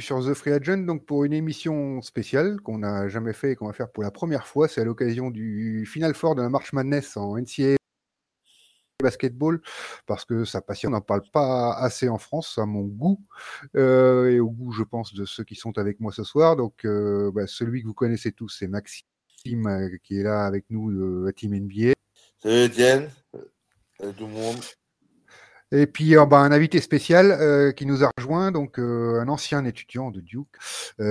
sur The Free Agent, donc pour une émission spéciale qu'on n'a jamais fait et qu'on va faire pour la première fois. C'est à l'occasion du Final Four de la March Madness en NCAA basketball parce que ça passionne, on n'en parle pas assez en France, à mon goût euh, et au goût, je pense, de ceux qui sont avec moi ce soir. Donc, euh, bah, celui que vous connaissez tous, c'est Maxime euh, qui est là avec nous à Team NBA. Salut salut tout le monde. Et puis euh, bah, un invité spécial euh, qui nous a rejoint, donc euh, un ancien étudiant de Duke,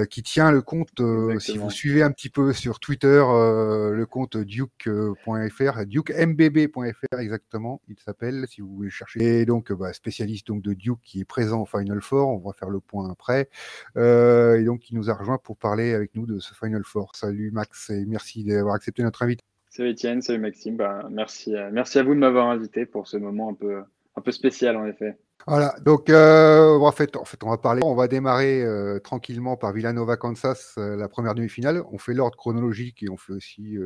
qui tient le compte, si vous suivez un petit peu sur Twitter, le compte duke.fr, dukembb.fr exactement, il s'appelle, si vous voulez chercher. Et donc bah, spécialiste donc de Duke qui est présent au Final Four, on va faire le point après. et donc qui nous a rejoint pour parler avec nous de ce Final Four. Salut Max et merci d'avoir accepté notre invitation. Salut Étienne, salut Maxime, bah, merci, merci à vous de m'avoir invité pour ce moment un peu un peu spécial en effet. Voilà, donc euh, en, fait, on va parler, on va démarrer euh, tranquillement par Villanova, Kansas, euh, la première demi-finale. On fait l'ordre chronologique et on fait aussi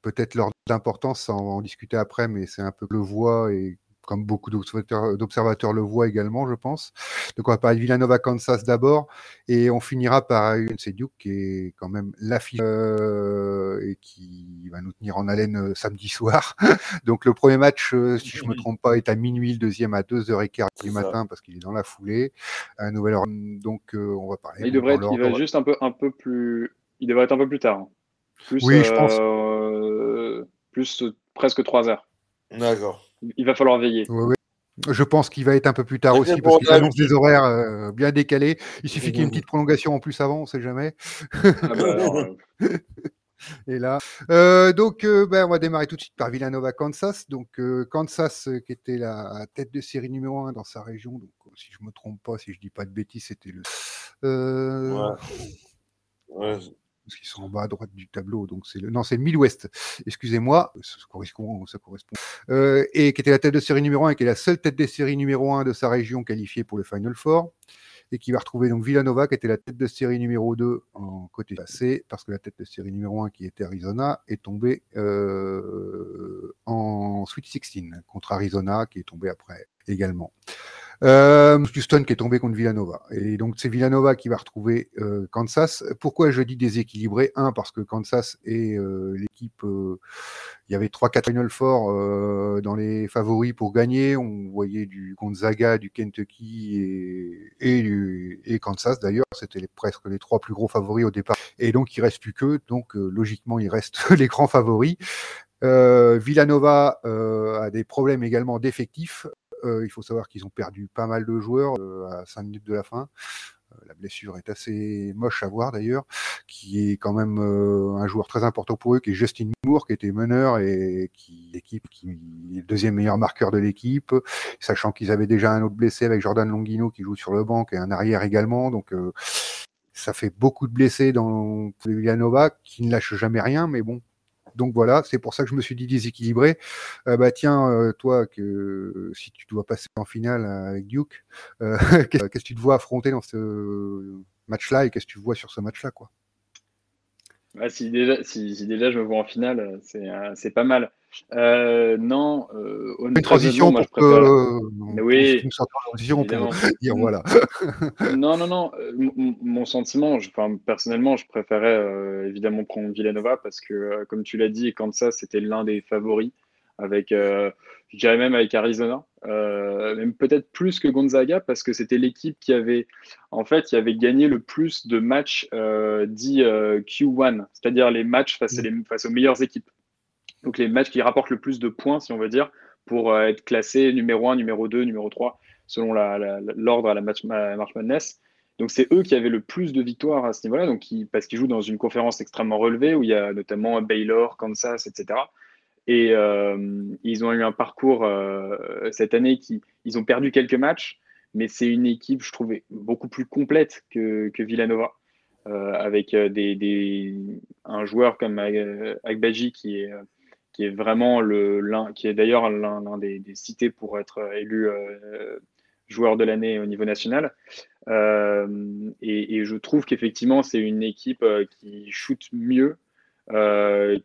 peut-être l'ordre d'importance, on va en discuter après, mais c'est un peu le voix et comme beaucoup d'observateurs le voient également, je pense. Donc on va parler de Villanova, Kansas d'abord, et on finira par une Duke qui est quand même l'affiche euh, et qui va nous tenir en haleine euh, samedi soir. Donc le premier match, euh, si je ne me trompe pas, est à minuit, le deuxième à 2h15 du matin parce qu'il est dans la foulée. À nouvelle heure. Donc on va parler. Il devrait être, il va juste un peu, un peu plus, il devrait être un peu plus tard. Hein. oui, je pense. plus presque 3 heures. D'accord il va falloir veiller. Je pense qu'il va être un peu plus tard aussi parce qu'il annonce des horaires euh, bien décalés. Il suffit qu'il y ait une petite prolongation en plus avant, on ne sait jamais. Ah bah, Et là, euh, donc, euh, ben, on va démarrer tout de suite par Villanova, Kansas. Donc, Kansas, qui était la tête de série numéro 1 dans sa région. Donc, si je ne me trompe pas, si je ne dis pas de bêtises, c'était le. Ouais parce qu'ils sont en bas à droite du tableau. Donc c'est le, non, c'est le Midwest. Excusez-moi, ça correspond, ça correspond. Euh, et qui était la tête de série numéro 1 et qui est la seule tête de série numéro 1 de sa région qualifiée pour le Final Four. Et qui va retrouver donc Villanova, qui était la tête de série numéro 2 en côté passé, parce que la tête de série numéro 1, qui était Arizona, est tombée euh, en Sweet 16 contre Arizona, qui est tombée après également. Euh, Houston qui est tombé contre Villanova. Et donc c'est Villanova qui va retrouver euh, Kansas. Pourquoi je dis déséquilibré? Un, parce que Kansas est euh, l'équipe... Euh, il y avait 3-4 Final Four dans les favoris pour gagner. On voyait du Gonzaga, du Kentucky et, et, et Kansas d'ailleurs. C'était presque les trois plus gros favoris au départ. Et donc il reste plus que. Donc logiquement il reste les grands favoris. Villanova a des problèmes également d'effectifs. Euh, il faut savoir qu'ils ont perdu pas mal de joueurs euh, à 5 minutes de la fin. Euh, la blessure est assez moche à voir d'ailleurs, qui est quand même un joueur très important pour eux, qui est Justin Moore, qui était meneur et qui qui est le deuxième meilleur marqueur de l'équipe, sachant qu'ils avaient déjà un autre blessé avec Jordan Longino qui joue sur le banc et un arrière également. Donc ça fait beaucoup de blessés dans Villanova qui ne lâchent jamais rien, mais bon, donc voilà, c'est pour ça que je me suis dit déséquilibré. Euh, bah tiens, euh, toi, que si tu dois passer en finale avec Duke, euh, qu'est-ce que tu te vois affronter dans ce match-là et qu'est-ce que tu vois sur ce match-là, quoi? Si, déjà, si, déjà je me vois en finale, c'est pas mal. Euh, non, euh, une transition moi, pour je que oui, une transition pour dire voilà. non, non, non. Euh, mon sentiment, je, enfin, personnellement, je préférais euh, évidemment prendre Villanova parce que, comme tu l'as dit, Kansas c'était l'un des favoris avec, je dirais même avec Arizona, même peut-être plus que Gonzaga parce que c'était l'équipe qui avait, en fait, qui avait gagné le plus de matchs dits Q1, c'est-à-dire les matchs face, mm. face aux meilleures équipes donc les matchs qui rapportent le plus de points, si on veut dire, pour euh, être classé numéro 1, numéro 2, numéro 3, selon l'ordre à la match, March Madness. Donc c'est eux qui avaient le plus de victoires à ce niveau-là, parce qu'ils jouent dans une conférence extrêmement relevée où il y a notamment Baylor, Kansas, etc. Et euh, ils ont eu un parcours euh, cette année qui ils ont perdu quelques matchs, mais c'est une équipe, je trouvais, beaucoup plus complète que, que Villanova, avec des, un joueur comme Agbaji qui est qui est vraiment le qui est d'ailleurs l'un des, cités pour être élu euh, joueur de l'année au niveau national. Euh, et, je trouve qu'effectivement, c'est une équipe euh, qui shoot mieux,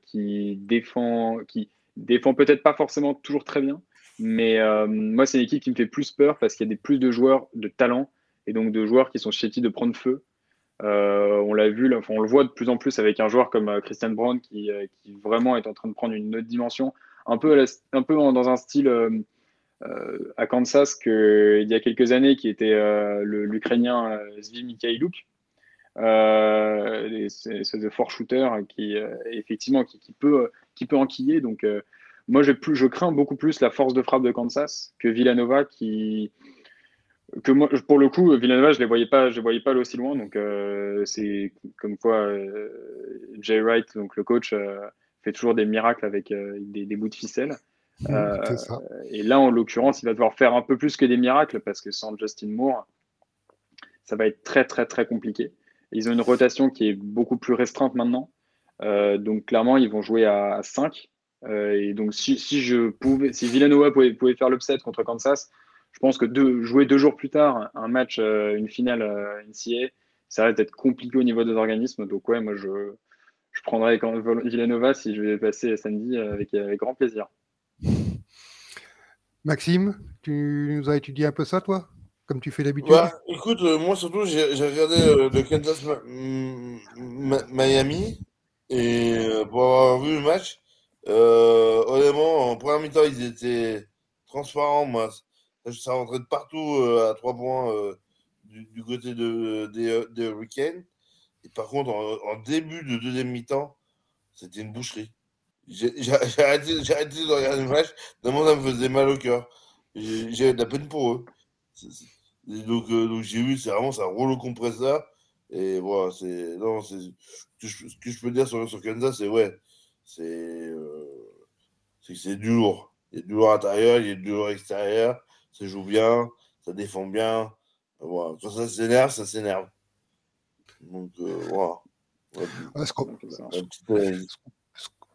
qui défend, qui défend peut-être pas forcément toujours très bien, mais moi, c'est une équipe qui me fait plus peur parce qu'il y a des plus de joueurs de talent et donc de joueurs qui sont susceptibles de prendre feu. On l'a vu, on le voit de plus en plus avec un joueur comme Christian Brown qui, qui, vraiment est en train de prendre une autre dimension, un peu, dans un style à Kansas qu'il y a quelques années qui était l'Ukrainien Zvi Mikhailuk, euh, de fort shooter qui euh, effectivement qui, peut qui peut enquiller. Donc euh, moi je, je crains beaucoup plus la force de frappe de Kansas que Villanova qui que moi pour le coup Villanova je les voyais pas je les voyais pas aller aussi loin donc euh, c'est comme quoi Jay Wright donc le coach fait toujours des miracles avec des, des, bouts de ficelle. et là, en l'occurrence, il va devoir faire un peu plus que des miracles parce que sans Justin Moore, ça va être très, très, très compliqué. Ils ont une rotation qui est beaucoup plus restreinte maintenant. Euh, donc clairement, ils vont jouer à 5. Euh, et donc si, je pouvais, si Villanova pouvait, pouvait faire l'upset contre Kansas, je pense que jouer deux jours plus tard un match, euh, une finale NCA, ça risque d'être compliqué au niveau des organismes. Donc ouais, moi je, je prendrais Villanova si je vais passer samedi avec, avec grand plaisir. Maxime, tu nous as étudié un peu ça, toi comme tu fais d'habitude? Bah, Écoute, euh, moi surtout, j'ai regardé euh, le Kansas Miami et euh, pour avoir vu le match, honnêtement, en première mi-temps, ils étaient transparents. Moi, ça rentrait de partout à trois points du, côté de, des, des Hurricanes. Et par contre, en, début de deuxième mi-temps, c'était une boucherie. J'ai arrêté, arrêté, de regarder le match, tellement ça me faisait mal au cœur. J'ai de la peine pour eux donc, euh, donc j'ai vu, c'est vraiment ça roule au compresseur. Et voilà, c'est. Non, c'est. Ce que je peux dire sur, sur Kansas, c'est ouais. C'est. Euh, c'est que c'est du. Il y a du lourd intérieur, il y a du lourd extérieur. Ça joue bien, ça défend bien. Voilà. Quand ça s'énerve, ça s'énerve. Donc, euh, voilà. Ouais,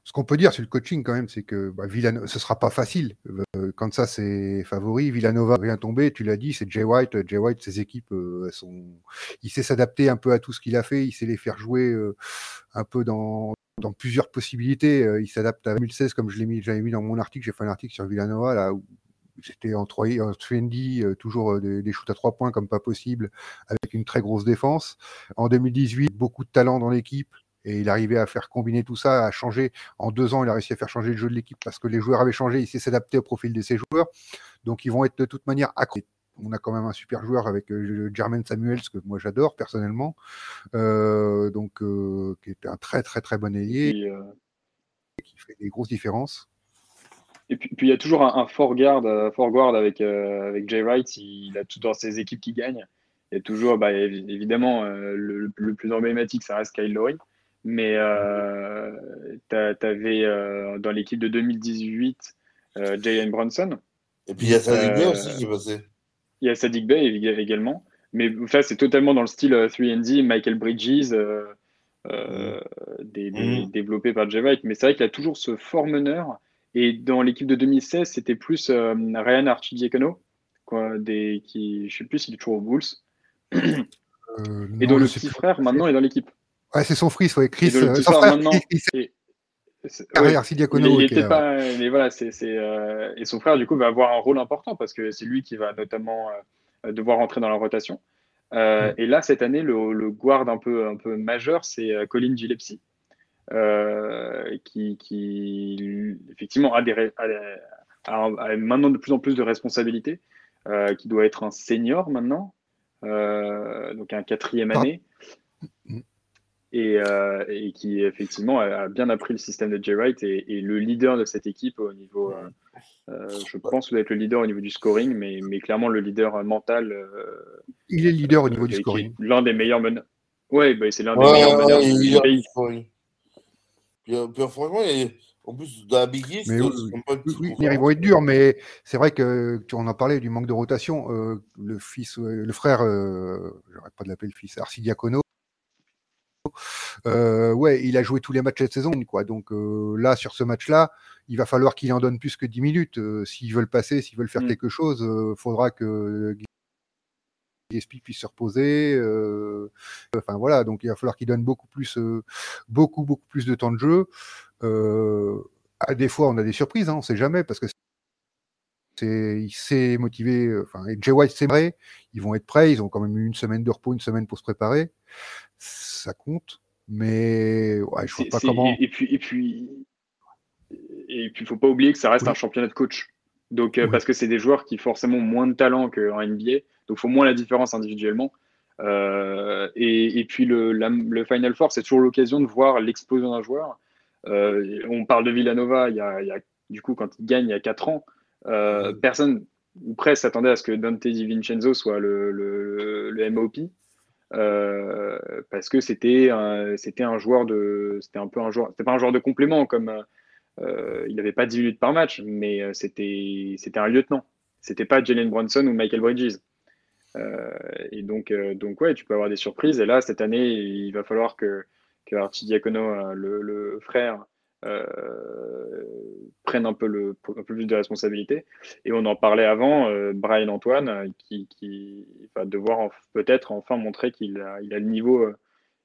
ce qu'on peut dire sur le coaching quand même, c'est que bah, Villanova, ce sera pas facile. Euh, quand ça c'est favori, Villanova vient tomber, tu l'as dit, c'est Jay White. Jay White, ses équipes, euh, sont... il sait s'adapter un peu à tout ce qu'il a fait, il sait les faire jouer euh, un peu dans, dans plusieurs possibilités. il s'adapte à 2016, comme je l'ai mis, j'avais mis dans mon article, j'ai fait un article sur Villanova là où c'était en 3 en toujours des, des, shoots à trois points comme pas possible, avec une très grosse défense. En 2018, beaucoup de talent dans l'équipe, et il arrivait à faire combiner tout ça, à changer. En deux ans, il a réussi à faire changer le jeu de l'équipe parce que les joueurs avaient changé. Il s'est s'adapter au profil de ses joueurs. Donc, ils vont être de toute manière accrochés. On a quand même un super joueur avec euh, Jermaine Samuels, que moi j'adore personnellement. Euh, donc, euh, qui est un très, très, très bon ailier. qui fait des grosses différences. Et puis, il y a toujours un, fort garde, fort guard avec, avec Jay Wright. Il a tout dans ses équipes qui gagnent. Il y a toujours, bah, évidemment, le, plus emblématique, ça reste Kyle Lowry. Mais euh, tu avais euh, dans l'équipe de 2018 euh, Jalen Bronson. Et puis il y a Sadik Bay aussi qui est passé. Il y a Sadik Bay également. Mais ça, c'est totalement dans le style 3D, Michael Bridges, mm. des, mm. développé par Jay White. Mais c'est vrai qu'il a toujours ce fort meneur. Et dans l'équipe de 2016, c'était plus Ryan Archidiacono, quoi, des, qui, je ne sais plus s'il est toujours aux Bulls. et dont le petit frère, maintenant, est dans l'équipe. Ouais, c'est son fils, ouais. Chris. Euh, son frère, maintenant, et, carrière, ouais, il était pas, mais voilà, c'est, euh, et son frère du coup va avoir un rôle important parce que c'est lui qui va notamment euh, devoir rentrer dans la rotation. Euh, Et là cette année, le, le, guard un peu un peu majeur, c'est euh, Colin Gillespie, qui, qui, effectivement a, des, a, a, maintenant de plus en plus de responsabilités, qui doit être un senior maintenant, donc un quatrième année. Euh, et, qui effectivement a, bien appris le système de Jay Wright et, le leader de cette équipe au niveau, euh, euh, je pense être le leader au niveau du scoring, mais, mais clairement le leader mental. il est le leader au niveau du scoring. L'un des meilleurs meneurs. Ouais, bah, c'est l'un des meilleurs meneurs du pays. Franchement, en plus de la Big East, mais, oui, ils vont être durs, mais c'est vrai que tu en as parlé du manque de rotation. le fils, le frère, j'arrête pas de l'appeler le fils, Arcidiacono, euh, ouais, il a joué tous les matchs cette saison, quoi. Donc euh, là, sur ce match-là, il va falloir qu'il en donne plus que 10 minutes. Euh, s'ils veulent passer, s'ils veulent faire mm. quelque chose, il faudra que Gillespie puisse se reposer. enfin voilà, donc il va falloir qu'il donne beaucoup plus, beaucoup beaucoup plus de temps de jeu. à des fois, on a des surprises, hein, on ne sait jamais parce que il s'est motivé. Enfin, et Jay White, c'est vrai, ils vont être prêts. Ils ont quand même eu une semaine de repos, une semaine pour se préparer. Ça compte. Mais ouais, je vois pas comment. Et, puis, et puis, et puis, faut pas oublier que ça reste un championnat de coach. Donc, parce que c'est des joueurs qui forcément ont moins de talent qu'en NBA, donc faut moins la différence individuellement. Euh, et, puis le, Final Four, c'est toujours l'occasion de voir l'explosion d'un joueur. Euh, on parle de Villanova, il y, a, il du coup, quand il gagne il y a 4 ans, euh, personne ou presque s'attendait à ce que Dante DiVincenzo soit le, MOP. parce que c'était c'était un joueur de c'était un peu un joueur c'était pas un joueur de complément comme il n'avait pas 10 minutes par match mais c'était c'était un lieutenant c'était pas Jalen Brunson ou Michael Bridges et donc, euh, donc, ouais, tu peux avoir des surprises. Et là, cette année, il va falloir que, que euh, le, le frère, prenne un peu, le, un peu plus de responsabilité. Et on en parlait avant, Brian Antoine, qui, va devoir peut-être enfin montrer qu'il a, il a le niveau,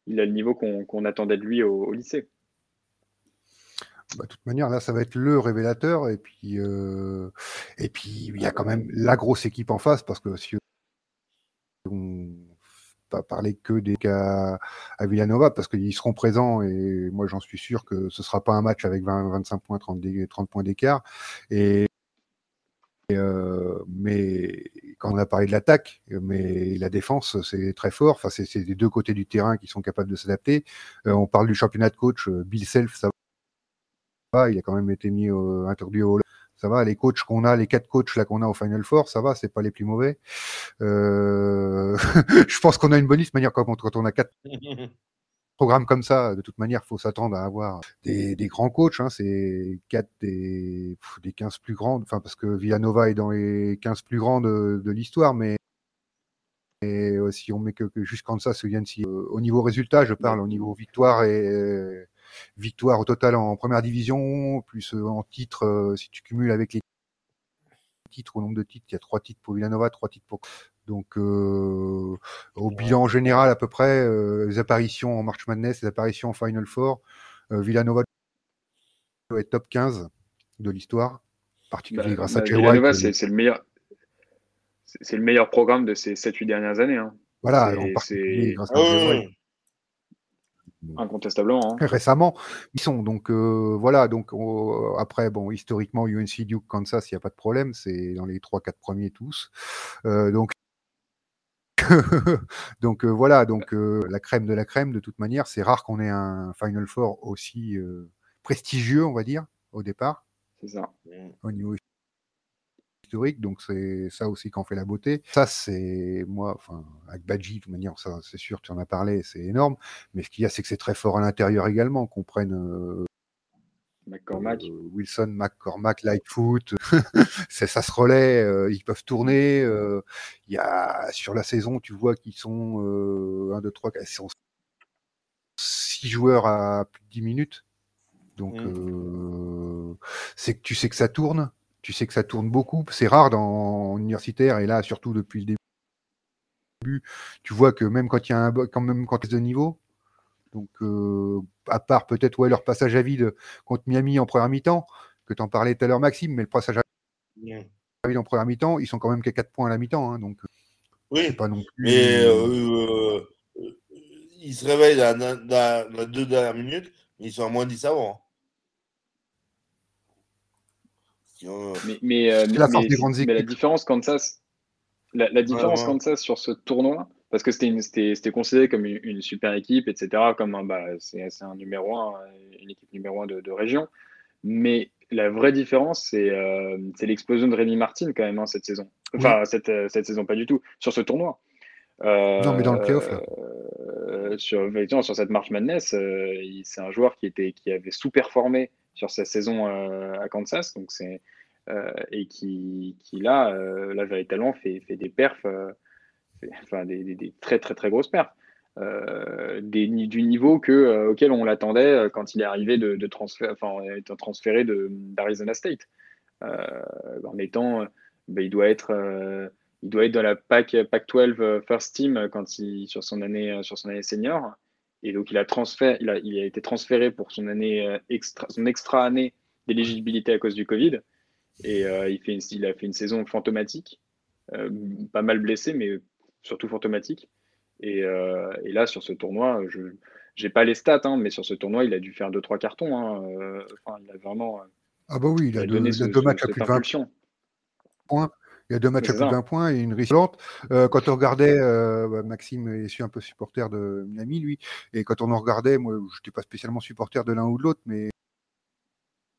il a le niveau qu'on attendait de lui au, lycée. Bah, de toute manière, là, ça va être le révélateur. Et puis, et puis, il y a quand même la grosse équipe en face, parce que si pas parler que des cas à Villanova parce qu'ils seront présents et moi j'en suis sûr que ce sera pas un match avec 20, 25 points, 30, 30 points d'écart. Et, euh, mais quand on a parlé de l'attaque, mais la défense c'est très fort. Enfin, c'est des deux côtés du terrain qui sont capables de s'adapter. Euh, on parle du championnat de coach, euh, Bill Self, ça va. Il a quand même été mis au, au ça va. Les coachs qu'on a, les quatre coachs là qu'on a au Final Four, ça va, c'est pas les plus mauvais. Euh... je pense qu'on a une bonne liste, manière quand, quand on a quatre programmes comme ça, de toute manière, faut s'attendre à avoir des, des grands coachs. Hein, c'est quatre des, des 15 plus grandes, enfin parce que Villanova est dans les 15 plus grands de, de l'histoire, mais et euh, si on met que, que juste ça, se viennent si euh, au niveau résultat, je parle au niveau victoire et victoire au total en première division, plus euh, en titre, euh, si tu cumules avec les titres, au nombre de titres, il y a trois titres pour Villanova, trois titres pour. Donc, euh, au bilan général, à peu près, les apparitions en March Madness, les apparitions en Final Four, Villanova doit être top 15 de l'histoire, particulièrement bah, grâce à bah, Villanova, c'est le meilleur. C'est le meilleur programme de ces 7-8 dernières années. Hein. Voilà, en particulier grâce à ah Incontestablement. Hein. Récemment, ils sont donc euh, voilà. Donc après, bon, historiquement, UNC Duke, Kansas, il n'y a pas de problème. C'est dans les 3-4 premiers tous. Euh, donc donc euh, voilà, donc la crème de la crème, de toute manière, c'est rare qu'on ait un Final Four aussi prestigieux, on va dire, au départ. C'est ça. Au niveau donc c'est ça aussi qu'en fait la beauté. Ça, c'est moi, enfin, avec Badji, de toute manière, ça, c'est sûr, tu en as parlé, c'est énorme. Mais ce qu'il y a, c'est que c'est très fort à l'intérieur également, qu'on prenne. Euh, McCormack. Euh, Wilson, McCormack, Lightfoot, ça se relaie, euh, ils peuvent tourner. Il y a sur la saison, tu vois qu'ils sont 1, 2, 3, 4, sont 6 joueurs à plus de 10 minutes. Donc, mmh. c'est que tu sais que ça tourne tu sais que ça tourne beaucoup. C'est rare dans universitaire et là, surtout depuis le début, tu vois que même quand il y a un quand même quand de niveau, donc euh, à part peut-être ouais, leur passage à vide contre Miami en première mi-temps, que tu en parlais tout à l'heure Maxime, mais le passage à vide en première mi-temps, ils sont quand même qu'à 4 points à la mi-temps. Hein, donc oui, pas non plus... mais euh, euh, ils se réveillent dans, la deux dernières minutes, mais ils sont à moins 10 avant. Hein. Mais, mais, euh, la, la différence Kansas, la, la différence Kansas sur ce tournoi, parce que c'était considéré comme une, super équipe, etc., comme un, bah, c'est un numéro un, une équipe numéro un de, de région. Mais la vraie différence, c'est euh, l'explosion de Rémi Martin quand même hein, cette saison. Enfin, cette, euh, cette, saison, pas du tout, sur ce tournoi. Euh, non, mais dans le playoff. Euh, sur, sur cette March Madness, c'est un joueur qui, était, qui avait sous-performé sur sa saison euh, à Kansas. Donc c'est euh, et qui, qui là, euh, là véritablement fait, fait des perfs, enfin des, très très très grosses perfs. des, du niveau que, auquel on l'attendait quand il est arrivé de, de enfin, étant transféré d'Arizona State. en étant, ben, il doit être, il doit être dans la PAC, PAC 12 First Team quand il, sur son année, sur son année senior. Et donc, il a, transféré, il a, il a été transféré pour son, année euh, extra, son extra année d'éligibilité à cause du Covid. Et il, fait il a fait une saison fantomatique, pas mal blessé, mais surtout fantomatique. Et, et, là, sur ce tournoi, je n'ai pas les stats, hein, mais sur ce tournoi, il a dû faire 2-3 cartons. Hein. Enfin, il a vraiment. Ah, bah oui, il a, donné deux, matchs à plus de 20 points. Il y a deux matchs à plus de 20 points et une riche euh, quand on regardait, euh, bah, Maxime est un peu supporter de Miami, lui, et quand on en regardait, moi, je n'étais pas spécialement supporter de l'un ou de l'autre, mais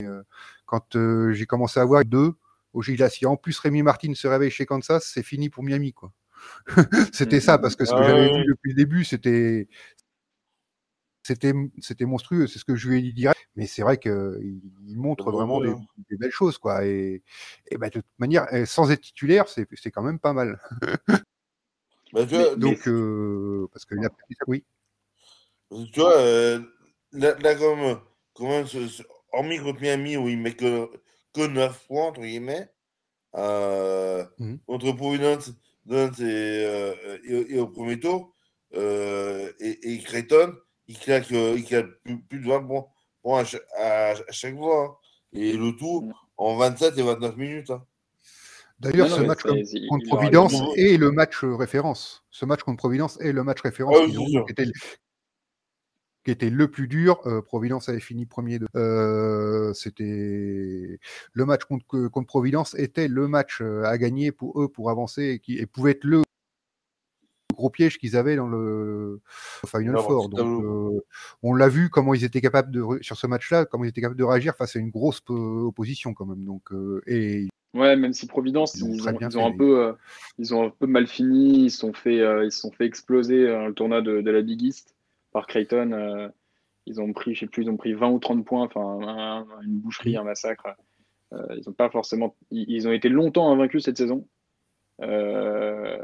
euh, quand j'ai commencé à voir deux, au Gila, si en plus Rémi Martin se réveille chez Kansas, c'est fini pour Miami, quoi. c'était ça, parce que ce que ah j'avais vu depuis le début, c'était c'était c'était monstrueux, c'est ce que je lui ai dit direct. Mais c'est vrai qu'il il montre vraiment des, des, belles choses, quoi. Et, et bah, de toute manière, sans être titulaire, c'est quand même pas mal. Bah, tu vois, donc, euh, parce que oui. Tu vois, euh, là, là, comme, comme hormis contre Miami où il met que, que 9 points, entre guillemets, euh, mmh. contre Providence et, euh, et, et, au premier tour, euh, et, et Creighton, il claque, euh, il claque plus, de 20 points, à, chaque fois. Hein. Et le tout en 27 et 29 minutes. Hein. D'ailleurs, ce match contre Providence est le match référence. Ce match contre Providence est le match référence ah qui, était, le plus dur. Euh, Providence avait fini premier. De... Euh, c'était le match contre, contre, Providence était le match à gagner pour eux pour avancer et qui et pouvait être le gros piège qu'ils avaient dans le Final Four. Donc, euh, on l'a vu comment ils étaient capables de sur ce match-là, comment ils étaient capables de réagir face à une grosse opposition quand même. Donc, euh, et Ouais, même si Providence, ils, ont, un peu, euh, ils ont un peu mal fini, ils sont fait, ils sont fait exploser le tournoi de, la Big East par Creighton. ils ont pris, je sais plus, ils ont pris 20 ou 30 points, enfin une boucherie, un massacre. ils ont pas forcément, ils, ont été longtemps invaincus cette saison. Euh,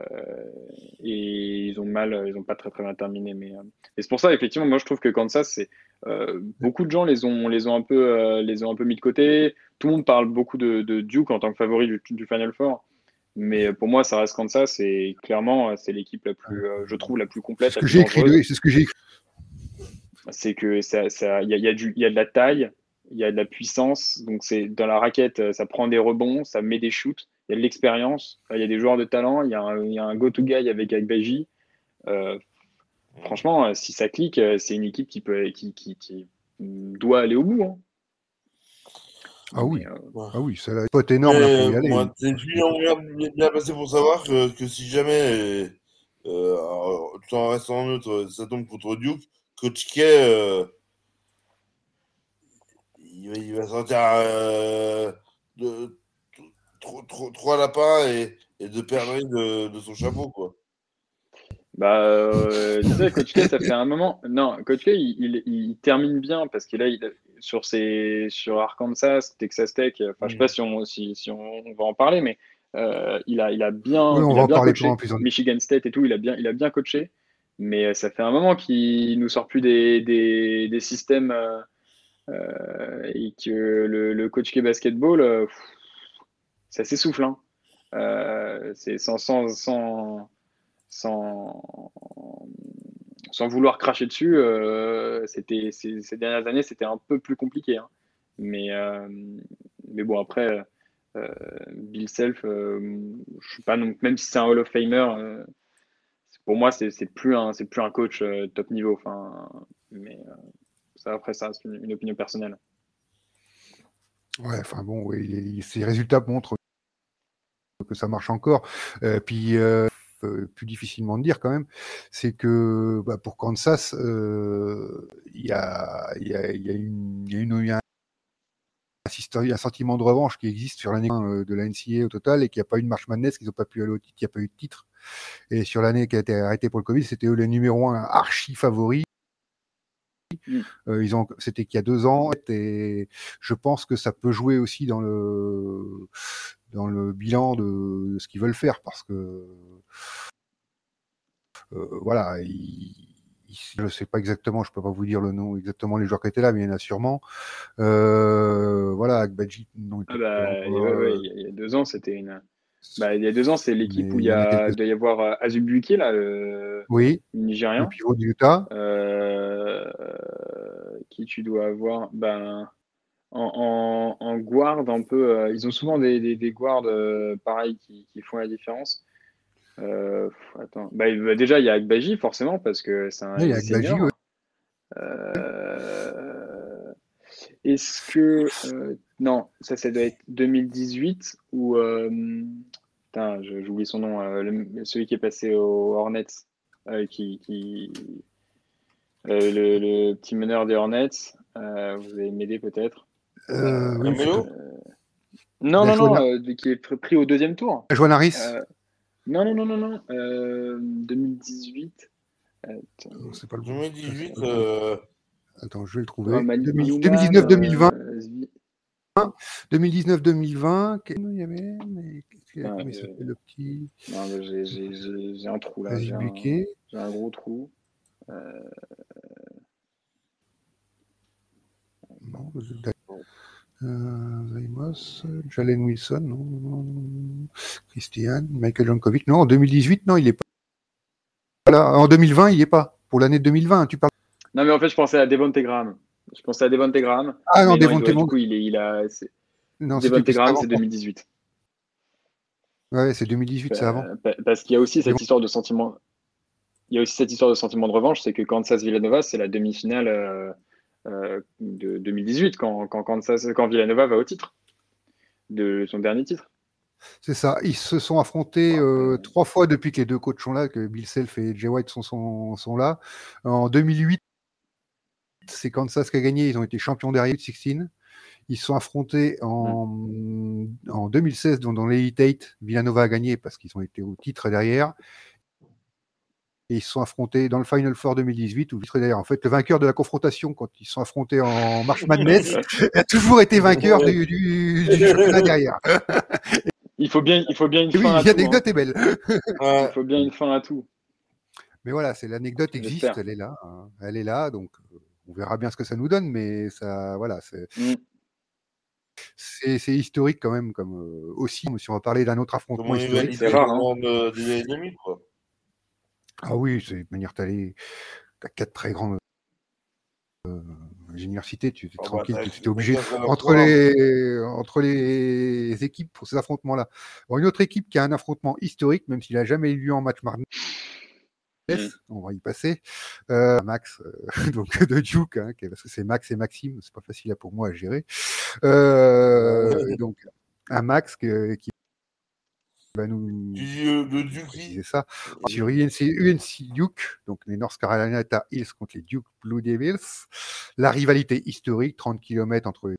et ils ont mal, ils ont pas très très bien terminé. Mais euh, et c'est pour ça, effectivement, moi je trouve que Kansas, c'est euh, beaucoup de gens les ont, les ont un peu, les ont un peu mis de côté. Tout le monde parle beaucoup de, Duke en tant que favori du, du, Final Four. Mais pour moi, ça reste Kansas et clairement, c'est l'équipe la plus, je trouve, la plus complète. C'est ce que j'ai écrit, c'est ce que j'ai C'est que ça, ça, y, a, y, a du, y a de la taille, il y a de la puissance. Donc c'est dans la raquette, ça prend des rebonds, ça met des shoots il y a de l'expérience, il y a des joueurs de talent, il y a un, go-to-guy avec Agbaji. Euh, franchement, euh, si ça clique, euh, c'est une équipe qui, peut, qui, qui, doit aller au bout. Hein. Ah oui, ah oui, ça va être énorme pour y aller. Moi, c'est bien, bien passé pour savoir que, que si jamais, tout en restant neutre, ça tombe contre Duke, Coach Kay, il, il, va sortir de trop, trop, trop à lapin et, et de perdre de, de, son chapeau, quoi. Bah, euh, tu sais, Coach K, ça fait un moment. Non, Coach K, il, il, termine bien parce que là, il, sur, ses, sur Arkansas, Texas Tech, enfin, je sais pas si on, si, si on, va en parler, mais euh, il, a, il a bien, oui, on il va a bien coaché. Michigan State et tout, il a bien, il a bien coaché. Mais euh, ça fait un moment qu'il nous sort plus des, des, des systèmes euh, euh et que le, le coach K basketball, euh, ça s'essouffle. Hein. Euh, c'est sans, sans, sans, sans, vouloir cracher dessus. Euh, c'était ces, dernières années, c'était un peu plus compliqué. Hein. Mais, euh, mais bon, après, euh, Bill Self, euh, je suis pas non, même si c'est un Hall of Famer, euh, pour moi, c'est plus un, c'est plus un coach top niveau. Mais après, ça reste une, opinion personnelle. Ouais, enfin bon, ces résultats montrent que ça marche encore. Euh, puis euh, plus difficilement de dire quand même, c'est que bah, pour Kansas, euh, il y, a, y, une, un sentiment de revanche qui existe sur l'année de la NCA au total et qu'il n'y a pas eu de marche madness, qu'ils n'ont pas pu aller au titre, il n'y a pas eu de titre. Et sur l'année qui a été arrêtée pour le Covid, c'était eux les numéro un archi favoris. Euh, ils ont, c'était qu'il y a deux ans, et je pense que ça peut jouer aussi dans le dans le bilan de, de ce qu'ils veulent faire, parce que euh, voilà, il, je ne sais pas exactement, je peux pas vous dire le nom exactement les joueurs qui étaient là, mais il y en a sûrement. Euh, voilà. Ah bah, il y a deux ans, c'était une. Bah, il y a deux ans, c'est l'équipe où il, y a, doit y avoir euh, Azubuike, là, le, oui, Nigérian. Le pivot du Utah. Euh, qui tu dois avoir? Ben, en, en, guard un peu. Euh, ils ont souvent des, des, des guards euh, pareils qui, qui, font la différence. Attends. Bah, bah, déjà, il y a Agbaji, forcément, parce que c'est un oui, senior. Ouais. Est-ce que. Non, ça, ça doit être 2018 ou. putain, j'oublie son nom. Le, celui qui est passé au Hornets. qui. qui le, le, petit meneur des Hornets. vous allez m'aider peut-être. Euh, oui, euh, non, non, non, euh, qui est pris au deuxième tour. Joan Harris Non, non, non, non, non. 2018. C'est pas le 2018. Attends, je vais le trouver. 2019-2020. 2019-2020, il y avait mais... ah, le petit J'ai un trou là. J'ai un, un, gros trou. Euh... Non, euh, Jalen Wilson, non, non, Christian, Michael Jankovic, non, en 2018, non, il n'est pas. Voilà, en 2020, il n'est pas. Pour l'année 2020, tu parles. Non, mais en fait, je pensais à Devonte Graham. Je pensais à Devonte Graham. Ah non, Devonte Graham. Du coup, il, est, il a. Non, Graham, c'est 2018. Ouais, c'est 2018, c'est avant. Euh, parce qu'il y a aussi cette histoire de sentiment. Il y a aussi cette histoire de sentiment de revanche, c'est que Kansas Villanova, c'est la demi-finale. Euh, euh, de 2018 quand, quand, quand Villanova va au titre, de son dernier titre. C'est ça. Ils se sont affrontés euh, trois fois depuis que les deux coachs sont là, que Bill Self et Jay White sont, sont, sont là. En 2008, c'est Kansas qui a gagné. Ils ont été champions derrière 16. Ils se sont affrontés en, mm. en 2016 dans, dans l'Elite 8. Villanova a gagné parce qu'ils ont été au titre derrière et ils se sont affrontés dans le Final Four 2018 ou d'ailleurs en fait le vainqueur de la confrontation quand ils se sont affrontés en March Madness a toujours été vainqueur du, du, du championnat derrière. il faut bien, il faut bien une oui, fin. Oui, l'anecdote hein. est belle. il faut bien une fin à tout. Mais voilà, c'est l'anecdote existe, elle est là, hein. elle est là, donc euh, on verra bien ce que ça nous donne, mais ça, voilà, c'est. Mm. C'est historique quand même, comme euh, aussi, si on va parler d'un autre affrontement historique. C'est rare. Hein. De, quoi. Ah oui, c'est de manière talée. Tu as quatre très grandes euh, universités, tu es oh, tranquille, tu es obligé entre les, entre les équipes pour ces affrontements-là. Bon, une autre équipe qui a un affrontement historique, même s'il n'a jamais eu lieu en match mardi. Mmh. On va y passer. Euh, Max, euh, donc de Duke, hein, parce que c'est Max et Maxime, c'est pas facile pour moi à gérer. Euh, donc un Max qui va nous c'est ça. Sur UNC, UNC, Duke, donc les North Carolina Tar Heels contre les Duke Blue Devils. La rivalité historique, 30 km entre les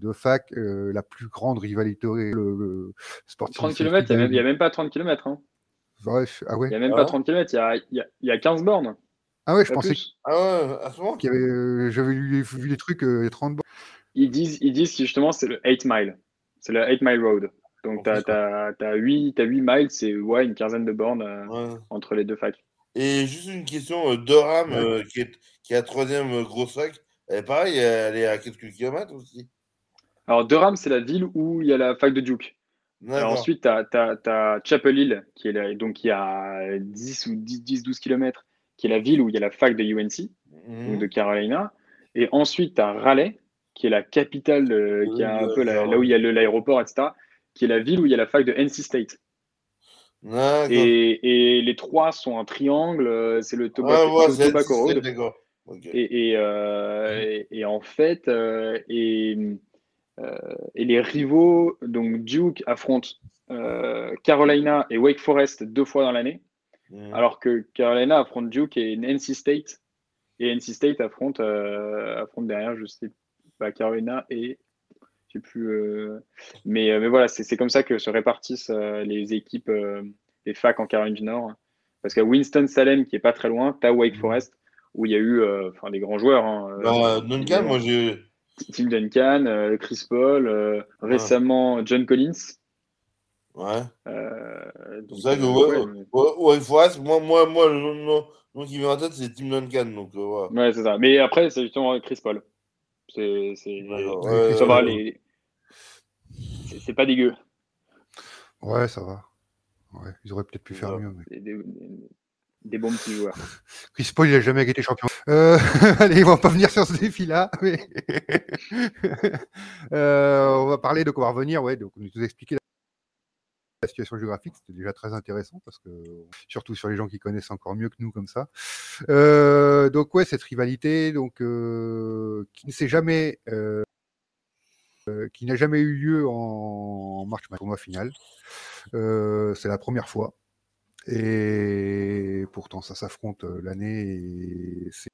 deux facs, euh, la plus grande rivalité le, le sportif. 30 km, il n'y a, même pas 30 km. Hein. Bref, ah ouais. Il n'y a même pas 30 km, il y a, il y a, il y a 15 bornes. Ah ouais, je pensais. Ah ouais, à ce moment qu'il y avait, euh, J'avais vu des trucs, euh, 30 bornes. Ils disent, ils disent justement c'est le 8 mile. C'est le 8 mile road. Donc, tu as, 8, 8 miles, c'est ouais, une quinzaine de bornes euh, entre les deux facs. Et juste une question, euh, Durham, euh, qui, est, qui est la troisième grosse fac, elle est pareil, elle est à quelques kilomètres aussi Alors, Durham, c'est la ville où il y a la fac de Duke. Ensuite, tu as, Chapel Hill, qui est là, donc qui a 10 ou 10, 12 km, qui est la ville où il y a la fac de UNC, donc de. Carolina. Et ensuite, tu as Raleigh, qui est la capitale, qui est un peu là où il y a l'aéroport, etc qui est la ville où il y a la fac de NC State. Et, et, les trois sont un triangle, euh, c'est le Tobacco, Road. Et, euh, et, en fait, euh, et, les rivaux, donc Duke affrontent Carolina et Wake Forest deux fois dans l'année, mmh. alors que Carolina affronte Duke et NC State. Et NC State affronte, affronte derrière, je sais pas, Carolina et plus. Euh, mais, euh, mais voilà, c'est comme ça que se répartissent euh, les équipes, les facs en Caroline du Nord. Parce qu'à Winston-Salem, qui est pas très loin, tu as Wake Forest, où il y a eu enfin des grands joueurs. Hein, bah, Duncan, moi j'ai. Tim Duncan, Chris Paul, récemment John Collins. Ouais. c'est ça que Wake Forest, moi, moi, moi, le nom, qui vient en tête, c'est Tim Duncan. Donc, ouais, c'est ça. Mais après, c'est justement Chris Paul. C'est, ça va, les, c'est pas dégueu. Ouais, ça va. Ouais, ils auraient peut-être pu faire mieux. Des bons petits joueurs. Chris Paul, il n'a jamais été champion. Euh, allez, on va pas venir sur ce défi-là. Mais... euh, on va parler, donc on va revenir, ouais, donc nous expliquer la situation géographique, c'était déjà très intéressant parce que surtout sur les gens qui connaissent encore mieux que nous comme ça. Euh, donc ouais, cette rivalité, donc euh, qui ne s'est jamais, euh, euh qui n'a jamais eu lieu en marche tournoi final. Euh, c'est la première fois. Et pourtant, ça s'affronte l'année et c'est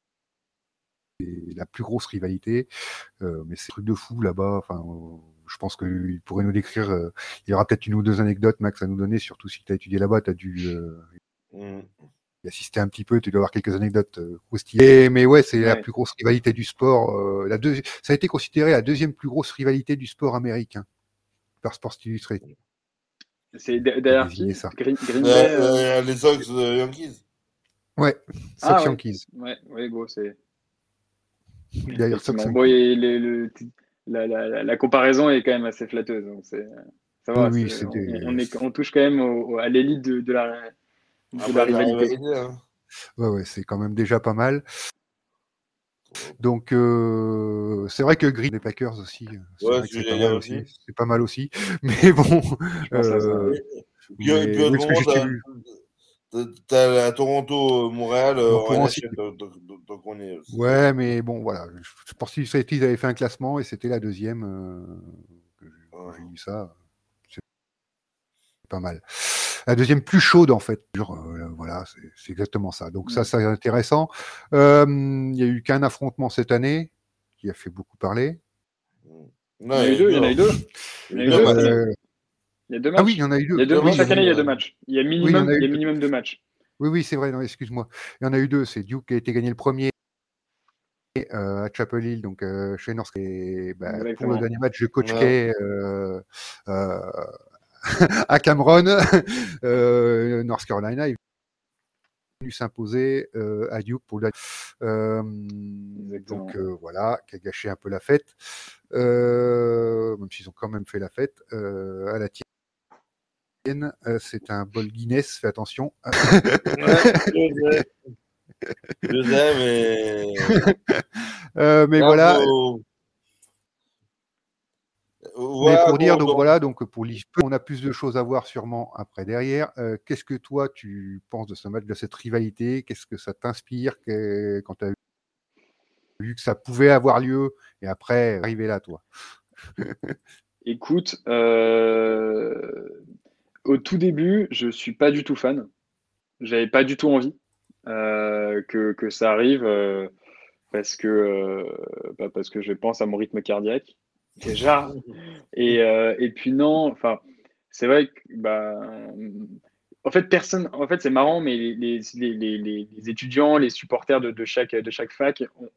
la plus grosse rivalité. Euh, mais c'est un truc de fou là-bas. Enfin, je pense qu'il pourrait nous décrire. Euh, il y aura peut-être une ou deux anecdotes, Max, à nous donner, surtout si tu as étudié là-bas, tu as dû euh, Mm. y assister un petit peu, tu dois avoir quelques anecdotes croustillantes. Mais ouais, c'est la plus grosse rivalité du sport. la deux... Ça a été considéré la deuxième plus grosse rivalité du sport américain par Sports Illustrated. C'est de- derrière qui. Green, Green Euh, Bay, euh, euh, les Sox euh, Yankees. Ouais, Ah, Sox ouais. Yankees. Ouais, ouais, gros, c'est. D'ailleurs, Sox. Yankees. Bon, et le- le- la, la- la- la comparaison est quand même assez flatteuse. Donc c'est, ça va, Oui, oui, c'est- c'était- on, on est- on touche quand même au- au- à l'élite de, de la, de Ah la bah, rivalité, hein. Ouais, ouais, c'est quand même déjà pas mal. Donc, euh, c'est vrai que Green des Packers aussi, euh, c'est Ouais, pas, aussi. C'est pas mal aussi. Mais bon, à euh, mais à t'as- la Toronto, Montréal, donc- donc- on est. Ouais, mais bon, voilà. Je pense que ils avaient fait un classement et c'était la deuxième. euh, que j'ai- lu ça. C'est pas mal. La deuxième plus chaude, en fait. Euh, voilà, c'est exactement ça. Donc, ça, Mm. c'est intéressant. Euh, Il n'y a eu qu'un affrontement cette année qui a fait beaucoup parler. Il y en a eu deux, il y en a eu deux. Il y en a eu deux deux. matchs. Euh, Il y a deux ah matchs. oui, il y en a eu deux. Il y a deux matchs, Chaque année, il y a oui, deux matchs. Il y a il y minimum, en a eu il y a deux. minimum deux matchs. Oui, oui, c'est vrai, non, excuse-moi. Il y en a eu deux. C'est Duke qui a été gagné le premier euh, à Chapel Hill, donc euh, chez North. Et, bah, pour le dernier match de Coach Ouais. K euh, euh, à Cameron, euh, North Carolina est venu s'imposer euh, à Duke pour le euh, donc voilà, qui a gâché un peu la fête, même s'ils ont quand même fait la fête à la tienne. c'est un bol Guinness, fais attention. Ouais, je sais. Je sais, mais. Euh, mais Là, voilà, Mais pour dire, donc voilà, donc pour l'ISP, on a plus de choses à voir sûrement après derrière. Euh, Qu'est-ce que toi tu penses de ce match, de cette rivalité? Qu'est-ce que ça t'inspire? Quand tu as vu que ça pouvait avoir lieu et après arriver là, toi? Écoute, euh, au tout début, je suis pas du tout fan. J'avais pas du tout envie euh, que, que ça arrive euh, parce que euh, bah, parce que je pense à mon rythme cardiaque déjà. Et, euh, et puis non, enfin, c'est vrai que bah, en fait personne, en fait c'est marrant, mais les, les, les, les, étudiants, les supporters de, de chaque de chaque fac ont,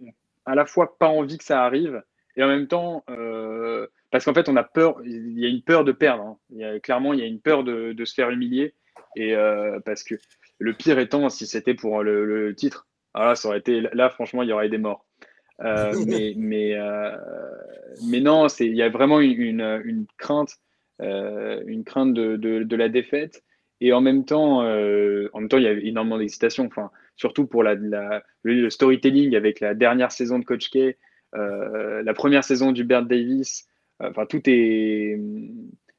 à la fois pas envie que ça arrive et en même temps euh, parce qu'en fait on a peur, il y a une peur de perdre. hein. Il y a, clairement il y a une peur de, se faire humilier et euh, parce que le pire étant si c'était pour le, le titre, alors là ça aurait été là franchement il y aurait des morts. Euh, mais mais euh, mais non, il y a vraiment une, une, une crainte, euh, une crainte de, de, de, la défaite et en même temps, en même temps il y a énormément d'excitation. Enfin, surtout pour la, la, le storytelling avec la dernière saison de Coach K, la première saison d'Hubert Davis. Enfin, tout est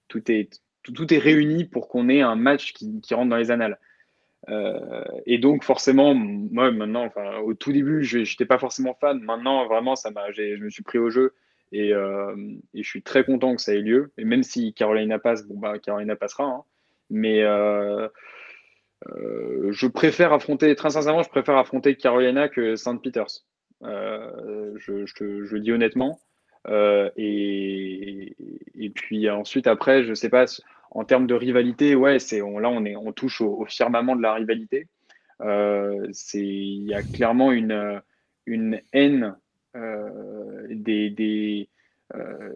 tout est tout, tout est réuni pour qu'on ait un match qui, qui rentre dans les annales. Euh, et donc forcément, moi maintenant, enfin au tout début, je n'étais pas forcément fan. Maintenant, vraiment, ça je me suis pris au jeu et, euh, et, je suis très content que ça ait lieu. Et même si Carolina passe, bon bah Carolina passera. Hein. Mais euh, je préfère affronter, très sincèrement, je préfère affronter Carolina que Saint Peters. Je, je, le dis honnêtement. et, puis ensuite après, je sais pas en termes de rivalité, ouais, c'est là on touche au, firmament de la rivalité. Euh, il y a clairement une haine euh, des, euh,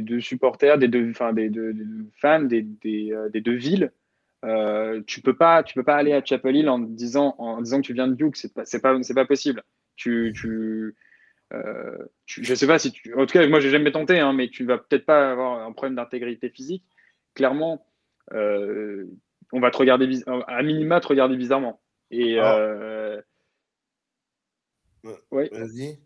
deux supporters, des deux enfin des deux, deux villes. Euh, tu peux pas tu peux pas aller à Chapel Hill en disant que tu viens de Duke, c'est pas pas possible. Euh, tu, je sais pas si tu. En tout cas, moi, j'ai jamais tenté, hein, mais tu vas peut-être pas avoir un problème d'intégrité physique. Clairement, euh, on va te regarder, à minima, te regarder bizarrement. Et. Ah. Euh, ouais. Vas-y.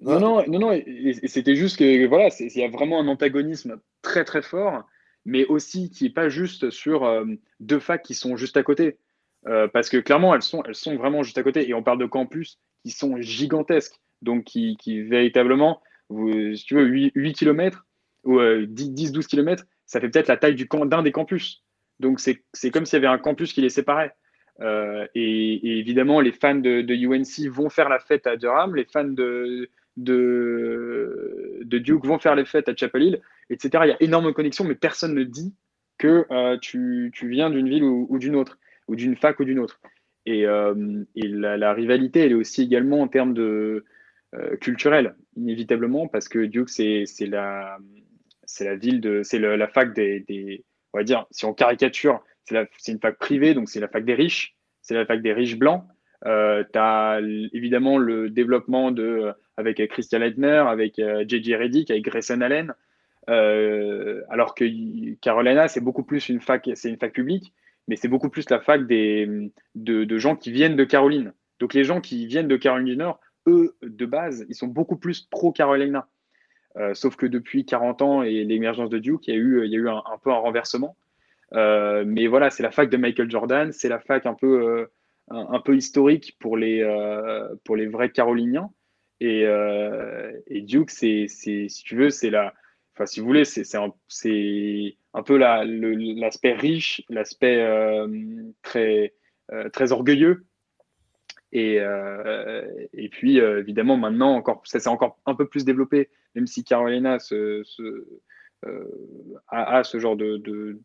Non, non, non, non, c'était juste que voilà, il y a vraiment un antagonisme très très fort, mais aussi qui n'est pas juste sur deux facs qui sont juste à côté. Parce que clairement, elles sont, elles sont vraiment juste à côté. Et on parle de campus qui sont gigantesques, donc qui, véritablement, si tu veux, 8, km ou 10-12 km, ça fait peut-être la taille d'un des campus. Donc c'est comme s'il y avait un campus qui les séparait. Euh, et, évidemment, les fans de, UNC vont faire la fête à Durham, les fans de, Duke vont faire les fêtes à Chapel Hill, etc. Il y a énormément de connexions, mais personne ne dit que euh, tu, viens d'une ville ou, d'une autre, ou d'une fac ou d'une autre. Et, euh, la, rivalité, elle est aussi également en termes de culturel, inévitablement, parce que Duke, c'est la, la ville de, c'est la fac des on va dire, si on caricature, c'est une fac privée, donc c'est la fac des riches, c'est la fac des riches blancs. Euh, tu as évidemment le développement de, avec Christian Leitner, avec JJ euh, Reddick, avec Grayson Allen, euh, alors que Carolina, c'est beaucoup plus une fac, c'est une fac publique, mais c'est beaucoup plus la fac des, de, gens qui viennent de Caroline. Donc les gens qui viennent de Caroline du Nord, de base, ils sont beaucoup plus pro-Carolina. Euh, sauf que depuis 40 ans et l'émergence de Duke, il y a eu, un, peu un renversement. Euh, mais voilà, c'est la fac de Michael Jordan, c'est la fac un peu, euh, historique pour les, vrais Caroliniens. Et, Duke, c'est, si tu veux, c'est la, enfin, si vous voulez, c'est un, peu l'aspect riche, l'aspect très orgueilleux et, euh, et puis, euh, évidemment, maintenant, encore, ça s'est encore un peu plus développé, même si Carolina euh, a, ce genre de,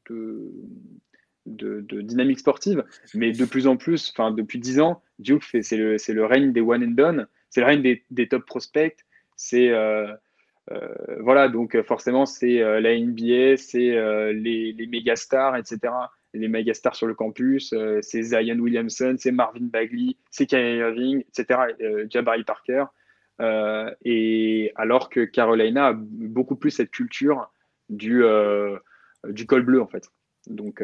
dynamique sportive. Mais de plus en plus, depuis 10 ans, Duke, c'est le, règne des one and done, c'est le règne des, des top prospects. C'est. voilà, donc forcément, c'est la NBA, c'est les, les méga stars, etc les méga stars sur le campus, euh, c'est Zion Williamson, c'est Marvin Bagley, c'est Kyrie Irving, etc., euh, Jabari Parker. Euh, et alors que Carolina a beaucoup plus cette culture du, du col bleu, en fait. Donc,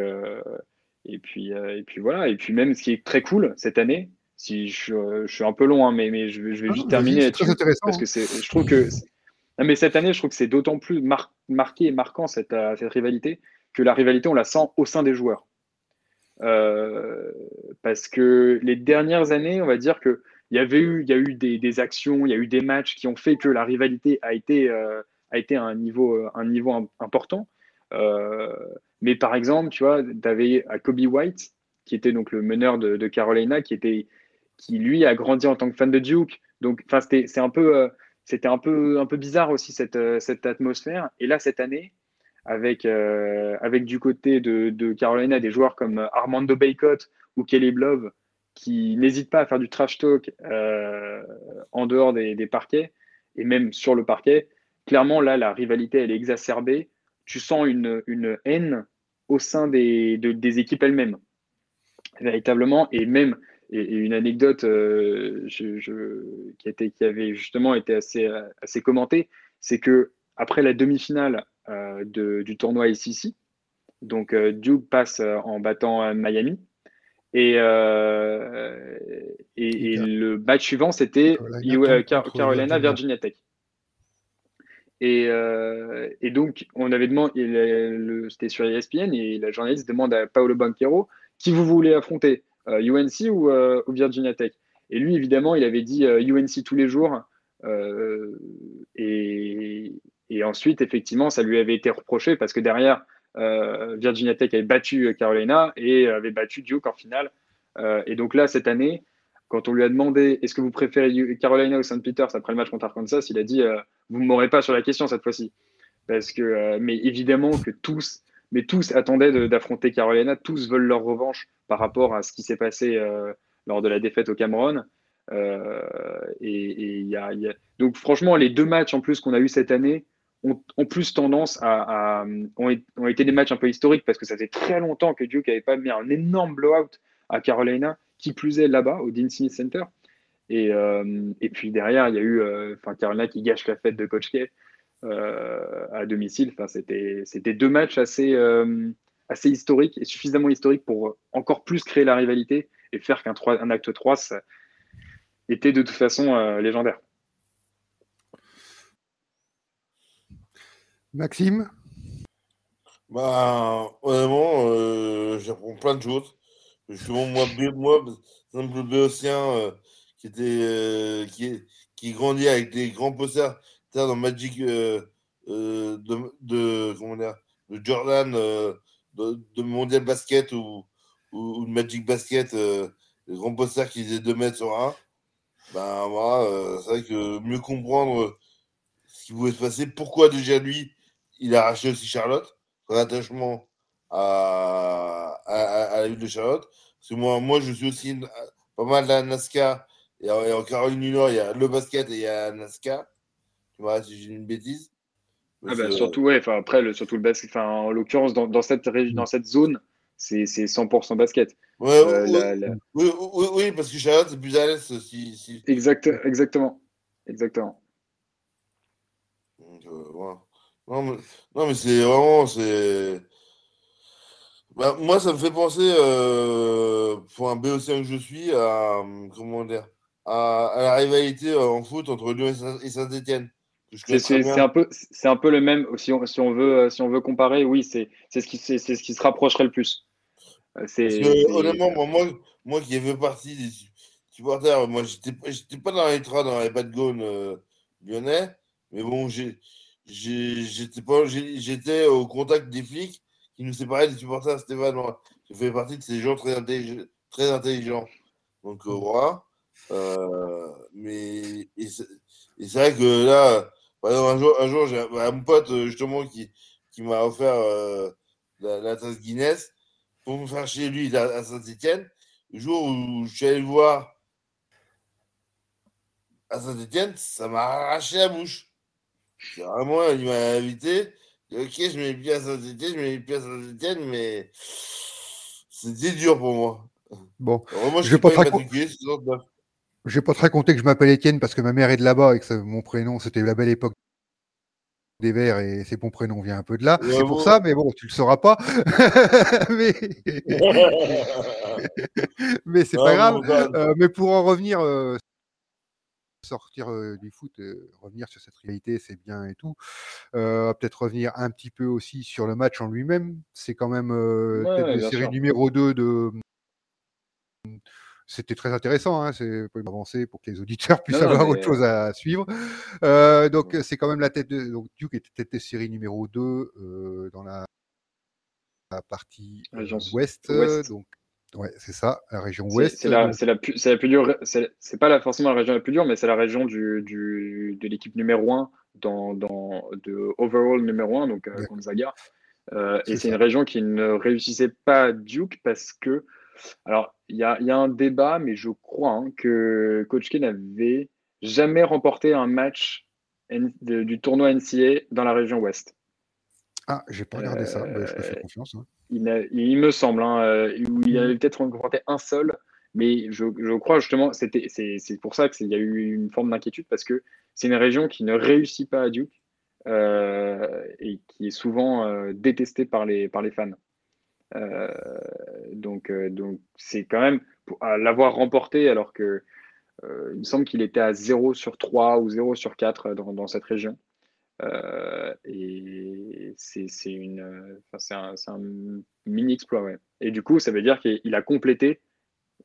et, puis, et puis voilà. Et puis même, ce qui est très cool cette année, si je, suis un peu long, hein, mais, mais je, vais juste ah, terminer là-dessus. Parce que je trouve que. mais cette année, je trouve que c'est d'autant plus marqué et marquant cette, cette rivalité que la rivalité, on la sent au sein des joueurs. Euh, parce que les dernières années, on va dire qu'il y avait eu, il y a eu des, actions, il y a eu des matchs qui ont fait que la rivalité a été, euh, a été à un niveau, un niveau important. Euh, mais par exemple, tu vois, tu avais à Kobe White, qui était donc le meneur de, Carolina, qui était, qui lui a grandi en tant que fan de Duke. Donc, c'était, un peu, c'était un peu, un peu bizarre aussi cette, cette atmosphère. Et là, cette année, avec, euh, avec du côté de, de, Carolina des joueurs comme Armando Baycott ou Kelly Blove qui n'hésitent pas à faire du trash talk euh, en dehors des, des, parquets et même sur le parquet. Clairement, là, la rivalité, elle est exacerbée. Tu sens une, une haine au sein des, des équipes elles-mêmes, véritablement. Et même, et, une anecdote euh, qui, était, qui avait justement été assez, assez commentée, c'est que après la demi-finale euh, du tournoi ICC. Donc euh, Duke passe euh, en battant Miami. Et, et, le match suivant, c'était Carolina, Virginia Tech. Et, et, donc, on avait demandé, c'était sur ESPN, et la journaliste demande à Paolo Banquero qui vous voulez affronter, UNC ou, ou, Virginia Tech? Et lui, évidemment, il avait dit UNC tous les jours. et, et ensuite, effectivement, ça lui avait été reproché parce que derrière, euh, Virginia Tech avait battu euh, Carolina et avait battu Duke en finale. Euh, et donc là, cette année, quand on lui a demandé est-ce que vous préférez Carolina ou St. Peter's après le match contre Arkansas, il a dit vous ne m'aurez pas sur la question cette fois-ci. Parce que, mais évidemment que tous, mais tous attendaient d'affronter Carolina, tous veulent leur revanche par rapport à ce qui s'est passé lors de la défaite au Cameroun. et, y a, Donc franchement, les deux matchs en plus qu'on a eu cette année, ont, plus tendance à, ont, été des matchs un peu historiques parce que ça fait très longtemps que Duke n'avait pas mis un énorme blowout à Carolina, qui plus est là-bas au Dean Smith Center. Et, euh, puis derrière, il y a eu euh, Carolina qui gâche la fête de Coach K euh, à domicile. C'était, c'était deux matchs assez, assez historique et suffisamment historique pour encore plus créer la rivalité et faire qu'un un acte 3 ça était de toute façon légendaire. Maxime? Bah, honnêtement, euh, j'apprends plein de choses. Justement, moi, moi simple béotien euh, qui était euh, qui, qui grandit avec des grands posters dans Magic euh, de, de, comment dire, de Jordan, de, Mondial Basket ou, ou, de Magic Basket, les grands posters qui faisaient 2 mètres sur 1. Ben voilà, c'est vrai que mieux comprendre ce qui pouvait se passer, pourquoi déjà lui, il a racheté aussi Charlotte, son attachement à, à, à, la ville de Charlotte. Parce que moi, moi je suis aussi pas mal la NASCAR et en, Caroline du Nord, il y a le basket et il y a NASCAR. Tu vois, si j'ai une bêtise. Ah bah, surtout, ouais, après, le, surtout le basket. en l'occurrence, dans, dans, cette, dans cette zone, c'est 100% basket. Ouais, euh, oui, oui, oui, parce que Charlotte, c'est plus à l'aise. Si, si... Exact, exactement. Exactement. Donc, euh, voilà. Non, mais, non, mais c'est vraiment. c'est bah, moi, ça me fait penser, euh, pour un Béotien que je suis, à, comment dire, à, la rivalité euh, en foot entre Lyon et Saint-Etienne. C'est un, peu, un peu le même, si on, si on, veut, euh, si on veut comparer, oui, c'est ce, qui, ce qui se rapprocherait le plus. Que, honnêtement, moi, moi, qui ai fait partie des supporters, moi, j'étais pas dans les trains, dans les bad euh, lyonnais, mais bon, j'étais au contact des flics qui nous séparait des supporters Stéphane. Je fais partie de ces gens très, très intelligents. Donc euh, voilà. Euh, mais c'est vrai que là, un jour, un jour j'ai un, pote justement qui, qui m'a offert euh, la, tasse Guinness pour me faire chez lui à, Saint-Etienne. Le jour où je suis allé le voir à Saint-Etienne, ça m'a arraché la bouche. Vraiment, il m'a invité. Ok, je mets pieds à Saint-Etienne, je mets pieds à Saint-Etienne, mais c'était dur pour moi. Bon, je vais pas, pas Je vais pas te raconter que je m'appelle Étienne parce que ma mère est de là-bas et que mon prénom, c'était la belle époque des Verts et c'est mon prénom vient un peu de là. c'est pour ça, mais bon, tu le sauras pas. mais mais c'est pas grave. Euh, mais pour en revenir, euh, sortir du foot, revenir sur cette réalité, c'est bien et tout. Peut-être revenir un petit peu aussi sur le match en lui-même. C'est quand même ouais, série numéro 2 de. Mmh, c'était très intéressant, hein, c'est pour avancer pour que les auditeurs puissent avoir autre chose à suivre. donc c'est quand même la tête de donc Duke était tête de série numéro 2 dans la, partie ouest, donc Ouais, c'est ça, la région ouest. C'est la, la, plus, la plus dure. C'est pas la, forcément la région la plus dure, mais c'est la région du, du, de l'équipe numéro 1 dans, dans, de overall numéro 1, donc euh, Gonzaga. Euh, et c'est une région qui ne réussissait pas Duke parce que. Alors, il y a, y a, un débat, mais je crois hein, que Coach K n'avait jamais remporté un match du tournoi NCA dans la région ouest. Ah, j'ai pas regardé ça, je te fais euh, confiance. Hein. Il, me semble, hein, euh, il avait peut-être remporté un seul, mais je, je crois justement, c'était, c'est, pour ça qu'il y a eu une forme d'inquiétude parce que c'est une région qui ne réussit pas à Duke euh, et qui est souvent détestée par les, par les fans. donc, donc c'est quand même à l'avoir remporté alors que il me semble qu'il était à 0 sur 3 ou 0 sur 4 dans, dans cette région. Euh, et c'est une, c'est un, un, mini exploit. Ouais. Et du coup, ça veut dire qu'il a complété,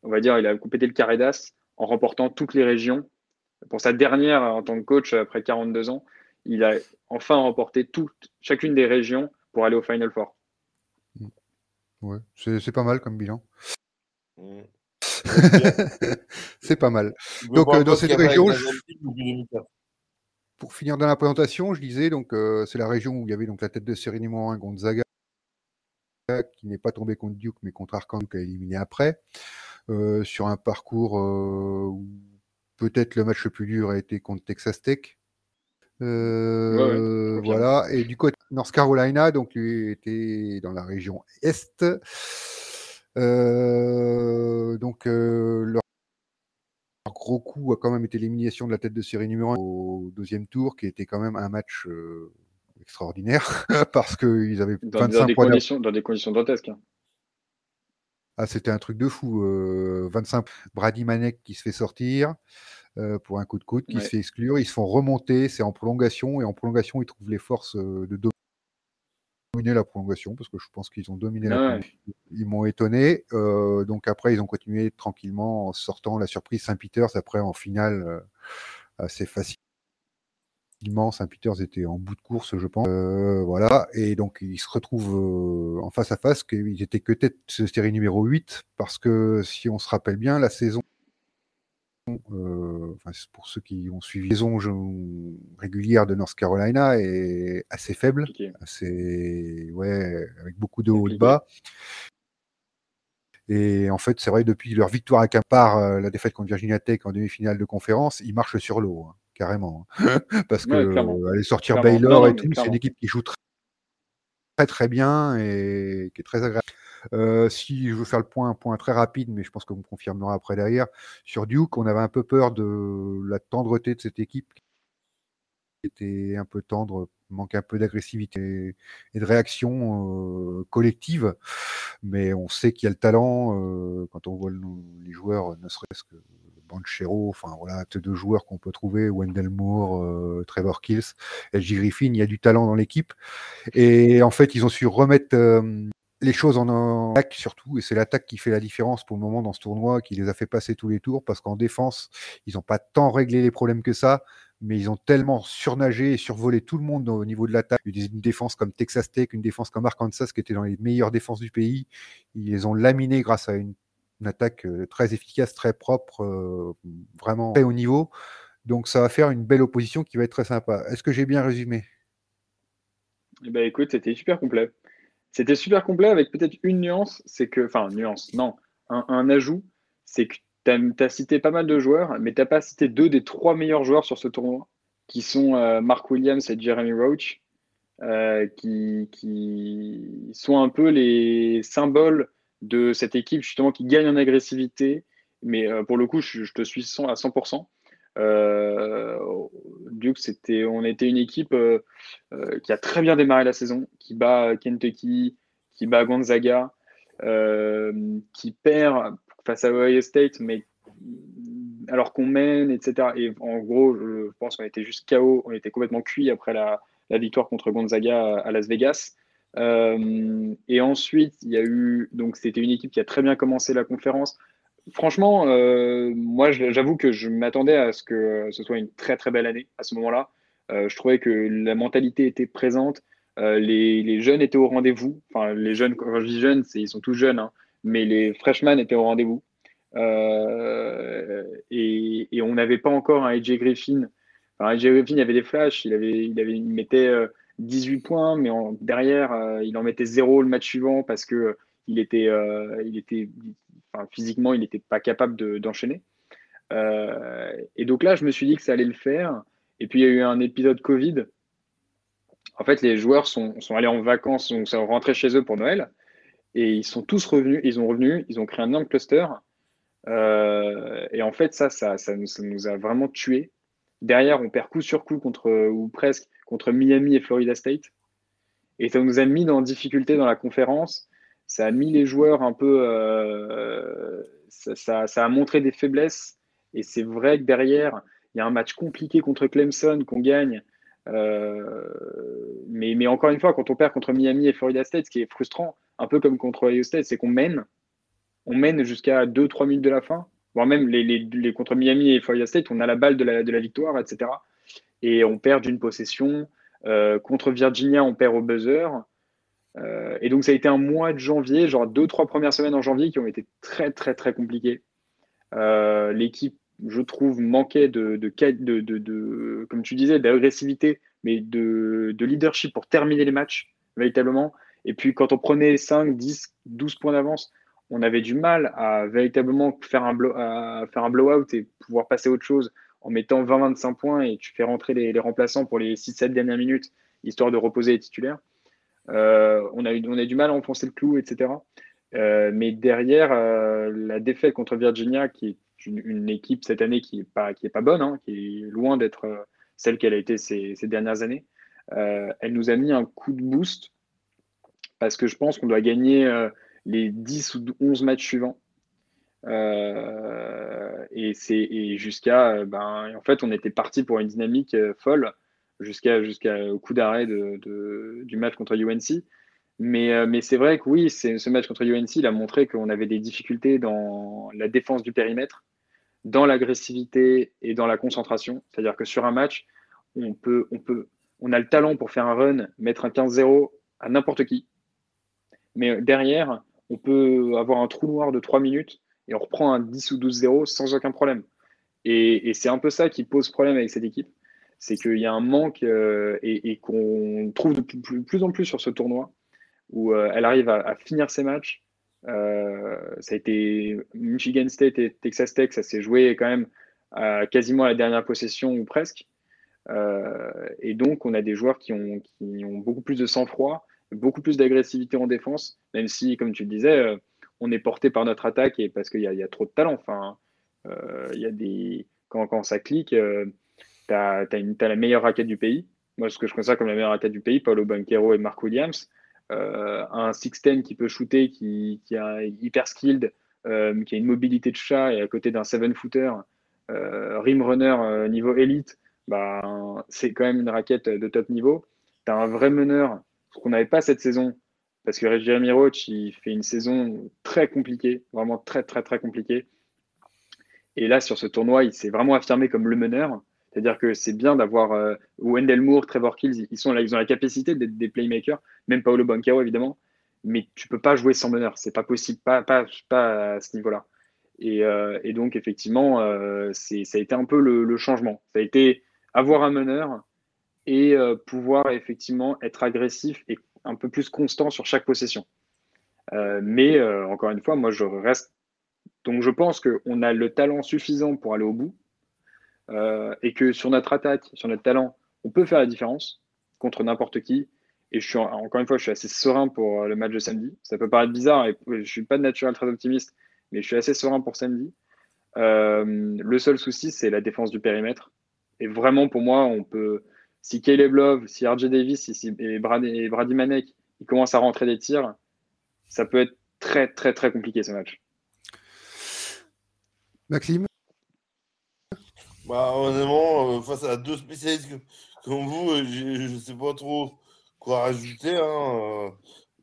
on va dire, il a complété le carré d'as en remportant toutes les régions. Pour sa dernière en tant que coach après 42 ans, il a enfin remporté toutes, chacune des régions pour aller au Final Four. Mmh. Ouais, c'est pas mal comme bilan. Mmh. c'est pas mal. Donc, euh, dans cette région, pour finir dans la présentation, je disais donc euh, c'est la région où il y avait donc la tête de série numéro 1 Gonzaga qui n'est pas tombé contre Duke mais contre Arkansas qui a éliminé après euh, sur un parcours euh, où peut-être le match le plus dur a été contre Texas Tech. voilà et du côté North Carolina donc il était dans la région est. donc leur gros coup a quand même été l'élimination de la tête de série numéro 1 au deuxième tour, qui était quand même un match euh, extraordinaire parce qu'ils avaient Dans, 25 dans des points conditions, dans des conditions dantesques. hein. Ah, c'était un truc de fou. euh, 25 Brady Manek qui se fait sortir euh, pour un coup de coude, qui Ouais. se fait exclure. Ils se font remonter, c'est en prolongation. Et en prolongation, ils trouvent les forces euh, de dominer la prolongation parce que je pense qu'ils ont dominé la Ouais. prolongation. Ils m'ont étonné. euh, donc après, ils ont continué tranquillement en sortant la surprise Saint-Peters après en finale euh, assez facilement. Saint-Peters était en bout de course, je pense. Euh, voilà. Et donc, ils se retrouvent euh, en face à face, qu'ils étaient que tête série numéro 8, parce que si on se rappelle bien, la saison, euh, enfin, pour ceux qui ont suivi la saison je- régulière de North Carolina est assez faible, assez, ouais, avec beaucoup de hauts et de bas. Et en fait, c'est vrai, depuis leur victoire à Capar, euh, la défaite contre Virginia Tech en demi-finale de conférence, ils marchent sur l'eau, hein, carrément. hein. Parce que Ouais, aller sortir Clairement. Baylor Non, non, et mais tout, c'est une équipe qui joue très très, très bien et qui est très agréable. Euh, si je veux faire le point, un point très rapide, mais je pense vous me confirmerez après derrière, sur Duke, on avait un peu peur de la tendreté de cette équipe qui était un peu tendre, manque un peu d'agressivité et de réaction euh, collective, mais on sait qu'il y a le talent euh, quand on voit le- les joueurs, ne serait-ce que Banchero, enfin voilà, deux joueurs qu'on peut trouver, Wendell Moore, euh, Trevor Kills, LG Griffin, il y a du talent dans l'équipe. Et en fait, ils ont su remettre euh, les choses en attaque surtout, et c'est l'attaque qui fait la différence pour le moment dans ce tournoi, qui les a fait passer tous les tours, parce qu'en défense, ils n'ont pas tant réglé les problèmes que ça, mais ils ont tellement surnagé et survolé tout le monde au niveau de l'attaque. Une défense comme Texas Tech, une défense comme Arkansas, qui était dans les meilleures défenses du pays, ils les ont laminés grâce à une, une attaque euh, très efficace, très propre, euh, vraiment très haut niveau. Donc ça va faire une belle opposition qui va être très sympa. Est-ce que j'ai bien résumé? Eh ben, écoute, c'était super complet. C'était super complet avec peut-être une nuance, c'est que, enfin, nuance, non, un, ajout, c'est que tu as, cité pas mal de joueurs, mais tu n'as pas cité deux des trois meilleurs joueurs sur ce tournoi, qui sont euh, Mark Williams et Jeremy Roach, euh, qui, sont un peu les symboles de cette équipe, justement, qui gagne en agressivité. Mais euh, pour le coup, je, te suis 100 à 100%. Euh, Duke, c'était, on était une équipe euh, euh, qui a très bien démarré la saison, qui bat Kentucky, qui bat Gonzaga, euh, qui perd face à Ohio State, mais alors qu'on mène, etc. Et en gros, je pense qu'on était juste KO, on était complètement cuit après la, victoire contre Gonzaga à Las Vegas. Et ensuite, il y a eu, donc c'était une équipe qui a très bien commencé la conférence. Franchement, euh, moi, j'avoue que je m'attendais à ce que ce soit une très très belle année à ce moment-là. Euh, je trouvais que la mentalité était présente, euh, les, jeunes étaient au rendez-vous. Enfin, les jeunes, quand je dis jeunes, ils sont tous jeunes, hein, mais les freshmen étaient au rendez-vous. Et, on n'avait pas encore un AJ Griffin. Enfin, AJ Griffin, avait des flashs, il, avait, il, mettait 18 points, mais derrière, il en mettait zéro le match suivant parce que il était physiquement, il n'était pas capable d'enchaîner. De, et donc là, je me suis dit que ça allait le faire. Et puis, il y a eu un épisode Covid. En fait, les joueurs sont, allés en vacances, sont, sont rentrés chez eux pour Noël. Et ils sont tous revenus, ils ont revenu, ils ont créé un énorme cluster. Euh, et en fait, ça ça, ça, ça, nous a vraiment tués. Derrière, on perd coup sur coup contre, ou presque, contre Miami et Florida State. Et ça nous a mis en difficulté dans la conférence. Ça a mis les joueurs un peu. Euh, ça, a montré des faiblesses. Et c'est vrai que derrière, il y a un match compliqué contre Clemson qu'on gagne. Euh, mais, encore une fois, quand on perd contre Miami et Florida State, ce qui est frustrant, un peu comme contre Ohio State, c'est qu'on mène. On mène jusqu'à 2-3 minutes de la fin. Voire même les, contre Miami et Florida State, on a la balle de la, de la victoire, etc. Et on perd d'une possession. Euh, contre Virginia, on perd au buzzer. Euh, et donc, ça a été un mois de janvier, genre deux, trois premières semaines en janvier qui ont été très, très, très compliquées. Euh, L'équipe, je trouve, manquait de, de, de, de, comme tu disais, d'agressivité, mais de, de leadership pour terminer les matchs, véritablement. Et puis, quand on prenait 5, 10, 12 points d'avance, on avait du mal à véritablement faire un, à faire un blowout et pouvoir passer à autre chose en mettant 20-25 points et tu fais rentrer les, les remplaçants pour les 6-7 dernières minutes, histoire de reposer les titulaires. Euh, on, a eu, on a du mal à enfoncer le clou, etc. Euh, mais derrière, euh, la défaite contre Virginia, qui est une, équipe cette année qui n'est pas, est pas bonne, hein, qui est loin d'être celle qu'elle a été ces, ces dernières années, elle nous a mis un coup de boost parce que je pense qu'on doit gagner les 10 ou 11 matchs suivants. et c'est jusqu'à ben en fait on était parti pour une dynamique folle jusqu'à jusqu'au coup d'arrêt de, du match contre UNC mais, mais c'est vrai que oui, ce match contre UNC, il a montré qu'on avait des difficultés dans la défense du périmètre dans l'agressivité et dans la concentration. C'est-à-dire que sur un match, on, peut, on, peut, on a le talent pour faire un run, mettre un 15-0 à n'importe qui. Mais derrière, on peut avoir un trou noir de 3 minutes et on reprend un 10 ou 12-0 sans aucun problème. Et, c'est un peu ça qui pose problème avec cette équipe. C'est qu'il y a un manque euh, et, qu'on trouve de plus, en plus sur ce tournoi où euh, elle arrive à finir ses matchs euh, ça a été Michigan State et Texas Tech, ça s'est joué quand même à quasiment à la dernière possession ou presque. Et donc, on a des joueurs qui ont, qui ont beaucoup plus de sang-froid, beaucoup plus d'agressivité en défense, même si, comme tu le disais, on est porté par notre attaque et parce qu'il y, y, a trop de talent. Enfin, il y a des... quand, quand ça clique, tu as, la meilleure raquette du pays. Moi, ce que je considère comme la meilleure raquette du pays, Paulo Banquero et Mark Williams. Euh, un 6-10 qui peut shooter, qui, qui est hyper skilled, euh, qui a une mobilité de chat et à côté d'un 7-footer, euh, rim runner niveau élite, bah, c'est quand même une raquette de top niveau. Tu as un vrai meneur, ce qu'on n'avait pas cette saison, parce que Jeremy Roach, il fait une saison très compliquée, vraiment très, très, très compliquée. Et là, sur ce tournoi, il s'est vraiment affirmé comme le meneur. C'est-à-dire que c'est bien d'avoir euh, Wendell Moore, Trevor Kills, ils, sont là, ils ont la capacité d'être des playmakers, même Paolo Banquero évidemment, mais tu peux pas jouer sans meneur, c'est pas possible, pas, pas, pas à ce niveau-là. Et, euh, donc effectivement, euh, ça a été un peu le, changement. Ça a été avoir un meneur et pouvoir effectivement être agressif et un peu plus constant sur chaque possession. mais encore une fois, moi je reste. Donc je pense qu'on a le talent suffisant pour aller au bout. Euh, et que sur notre attaque, sur notre talent, on peut faire la différence contre n'importe qui. Et je suis encore une fois, je suis assez serein pour euh, le match de samedi. Ça peut paraître bizarre et je suis pas de naturel très optimiste, mais je suis assez serein pour samedi. Euh, le seul souci, c'est la défense du périmètre. Et vraiment, pour moi, on peut. Si Caleb Love, si RJ Davis et, et Brady Manek ils commencent à rentrer des tirs, ça peut être très, très, très compliqué ce match. Maxime? Bah, honnêtement, euh, face à deux spécialistes comme vous, euh, je ne sais pas trop quoi rajouter. Hein.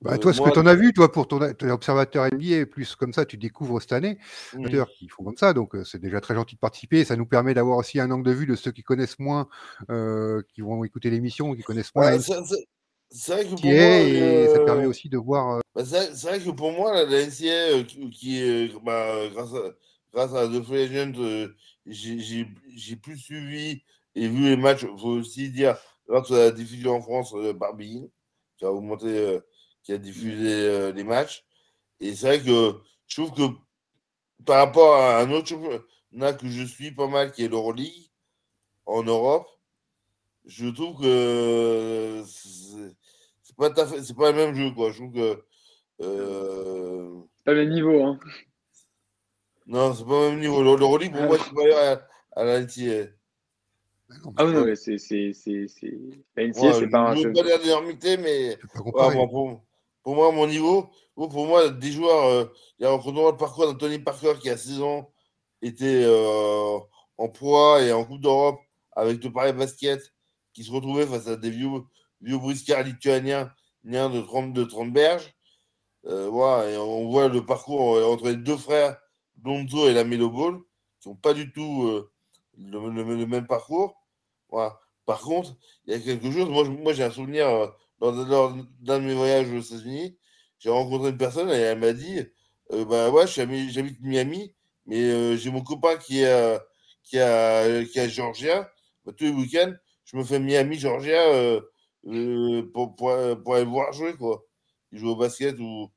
Bah, toi, ce que tu en as vu, toi, pour ton, observateur NBA, plus comme ça, tu découvres cette année, mmh. qui font comme ça, donc c'est déjà très gentil de participer. Ça nous permet d'avoir aussi un angle de vue de ceux qui connaissent moins, qui vont écouter l'émission, qui connaissent moins. c'est vrai que pour moi, et ça permet aussi de voir. Bah, c'est vrai que pour moi, la, NCA, qui, est bah, grâce, à, grâce à The Free Agent, j'ai plus suivi et vu les matchs, il faut aussi dire, grâce à la diffusion en France euh, par qui a augmenté, euh, qui a diffusé euh, les matchs. Et c'est vrai que je trouve que par rapport à un autre championnat que je suis pas mal, qui est l'Euroleague, en Europe, je trouve que c'est pas, c'est pas le même jeu, quoi. Je trouve que. Euh... Pas le même niveau, hein. Non, c'est pas le même niveau. L'Euroleague, pour moi, c'est pas à, la NCA. Ah oui, non, c'est. La NCA, c'est pas un jeu. Je ne pas dire mais. pour, pour, moi, mon niveau, pour moi, des joueurs. Euh, il y a un le parcours d'Anthony Parker qui, a 6 ans, était euh, en poids et en Coupe d'Europe avec le Paris Basket, qui se retrouvait face à des vieux, vieux briscards lituaniens, de 30, de 30 berges. Euh, voilà, et on voit le parcours entre les deux frères Lonzo et la Melo Ball, qui n'ont pas du tout euh, le, même parcours. Voilà. Par contre, il y a quelque chose. Moi, j'ai un souvenir euh, lors, d'un de mes voyages aux États-Unis. J'ai rencontré une personne et elle m'a dit euh, Bah j'habite Miami, mais j'ai mon copain qui est, qui a, qui Georgia. Bah, tous les week-ends, je me fais Miami, Georgia pour, pour, pour, aller voir jouer. Quoi. Il joue au basket ou,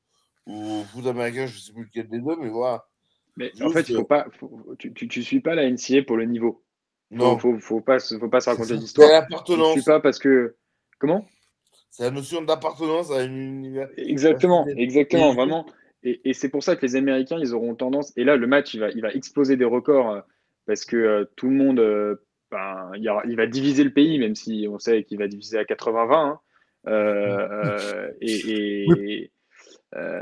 ou au foot américain, je ne sais plus lequel des deux, mais voilà. Mais en fait, il faut pas, tu, tu, suis pas la NCA pour le niveau. Non. Faut, faut, pas, faut pas se raconter d'histoire. C'est l'appartenance. Je suis pas parce que. Comment? C'est la notion d'appartenance à une univers. Exactement, exactement, vraiment. Et, et c'est pour ça que les Américains, ils auront tendance. Et là, le match, il va, il va exploser des records euh, parce que euh, tout le monde euh, ben, il, va diviser le pays, même si on sait qu'il va diviser à 80-20. Hein. Euh, et,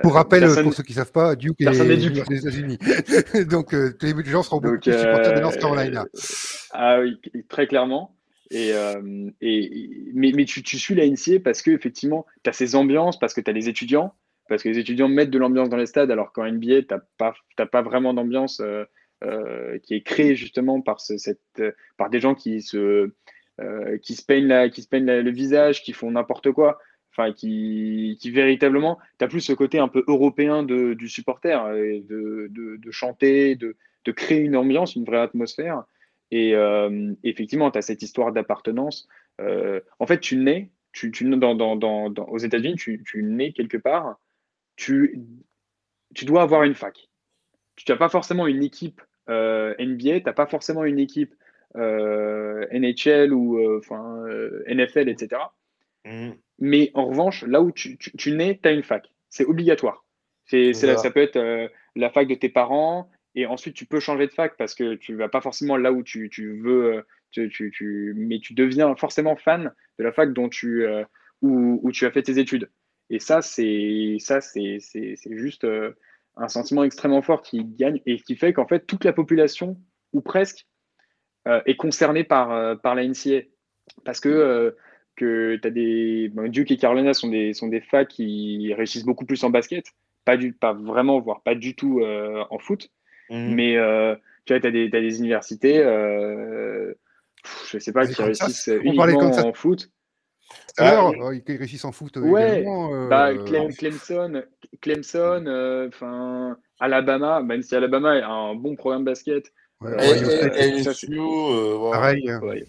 pour rappel, pour ceux qui ne savent pas, Duke est, des États-Unis. Donc, les gens seront beaucoup plus supporters de North Carolina. Ah oui, très clairement. Et, et, mais, mais tu, tu, suis la NCA parce que effectivement, tu as ces ambiances, parce que tu as les étudiants, parce que les étudiants mettent de l'ambiance dans les stades, alors qu'en NBA, tu n'as pas, pas vraiment d'ambiance euh, euh, qui est créée justement par, ce, cette, par des gens qui se, euh, qui se peignent, la, qui se peignent le visage, qui font n'importe quoi. Enfin, qui, véritablement, tu as plus ce côté un peu européen de, du supporter, de, de, de chanter, de, de, créer une ambiance, une vraie atmosphère. Et effectivement, tu as cette histoire d'appartenance. en fait, tu nais, tu, tu dans, dans, dans, aux États-Unis, tu, tu nais quelque part tu, tu dois avoir une fac. Tu n'as pas forcément une équipe euh, NBA, tu n'as pas forcément une équipe euh, NHL ou euh, enfin, NFL, etc. Mmh. Mais en revanche, là où tu, tu, nais, tu as une fac. C'est obligatoire. C'est, ça. ça peut être la fac de tes parents, et ensuite tu peux changer de fac parce que tu vas pas forcément là où tu, tu veux, tu, tu, mais tu deviens forcément fan de la fac dont tu, où, où, tu as fait tes études. Et ça, c'est ça, c'est juste euh, un sentiment extrêmement fort qui gagne et qui fait qu'en fait toute la population ou presque euh, est concernée par euh, par la NCA parce que que tu as des Duke et Carolina sont des sont des facs qui réussissent beaucoup plus en basket, pas du pas vraiment voire pas du tout en foot, mmh. mais tu vois, tu as, as, des universités, je sais pas, qui réussissent uniquement en foot. Ah, euh, ils réussissent en foot. Ouais, euh, bah, Clemson, Clemson euh, enfin Alabama, même si Alabama a un bon programme basket. pareil.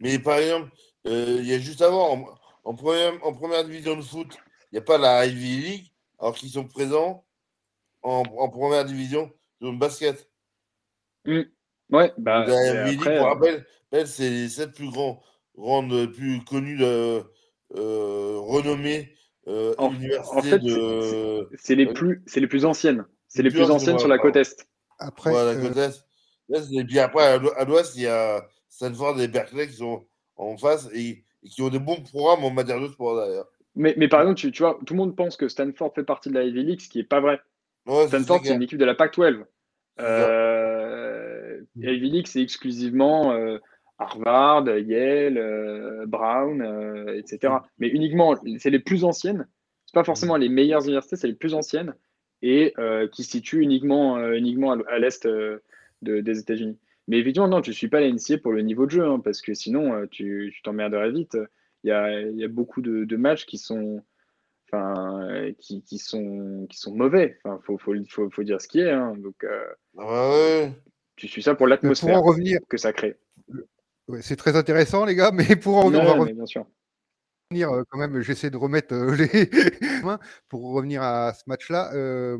Mais par exemple, il y a juste avant, en, première, en première division de foot, il n'y a pas la Ivy League, alors qu'ils sont présents en, en, première division de basket. Mmh. Ouais, bah, la Ivy League, pour rappel, c'est les sept plus grands rendre plus connu, euh, renommée euh, en, fait, de. C'est les plus, c'est les plus anciennes. C'est les plus anciennes sur la côte est. Après, la côte est. Et puis après, à l'ouest, il y a Stanford et Berkeley qui sont en face et, qui ont des bons programmes en matière de sport d'ailleurs. Mais, mais, par exemple, tu, tu, vois, tout le monde pense que Stanford fait partie de la Ivy League, ce qui n'est pas vrai. Stanford, c'est une équipe de la Pac-12. Euh, Ivy League, c'est exclusivement euh, Harvard, Yale, euh, Brown, euh, etc. Mais uniquement, c'est les plus anciennes. C'est pas forcément les meilleures universités, c'est les plus anciennes et qui se situent uniquement, uniquement à, l'est des États-Unis. Mais évidemment, non, tu ne suis pas la pour le niveau de jeu, hein, parce que sinon, tu t'emmerderais vite. Il y a, y a, beaucoup de, matchs qui sont, enfin, qui, qui, sont, qui sont mauvais. Il faut, faut, faut, faut, dire ce qui est. Hein. Donc, ouais. tu suis ça pour l'atmosphère que ça crée c'est très intéressant, les gars, mais pour en revenir euh, quand même, j'essaie de remettre euh, les pour revenir à ce match-là. Euh,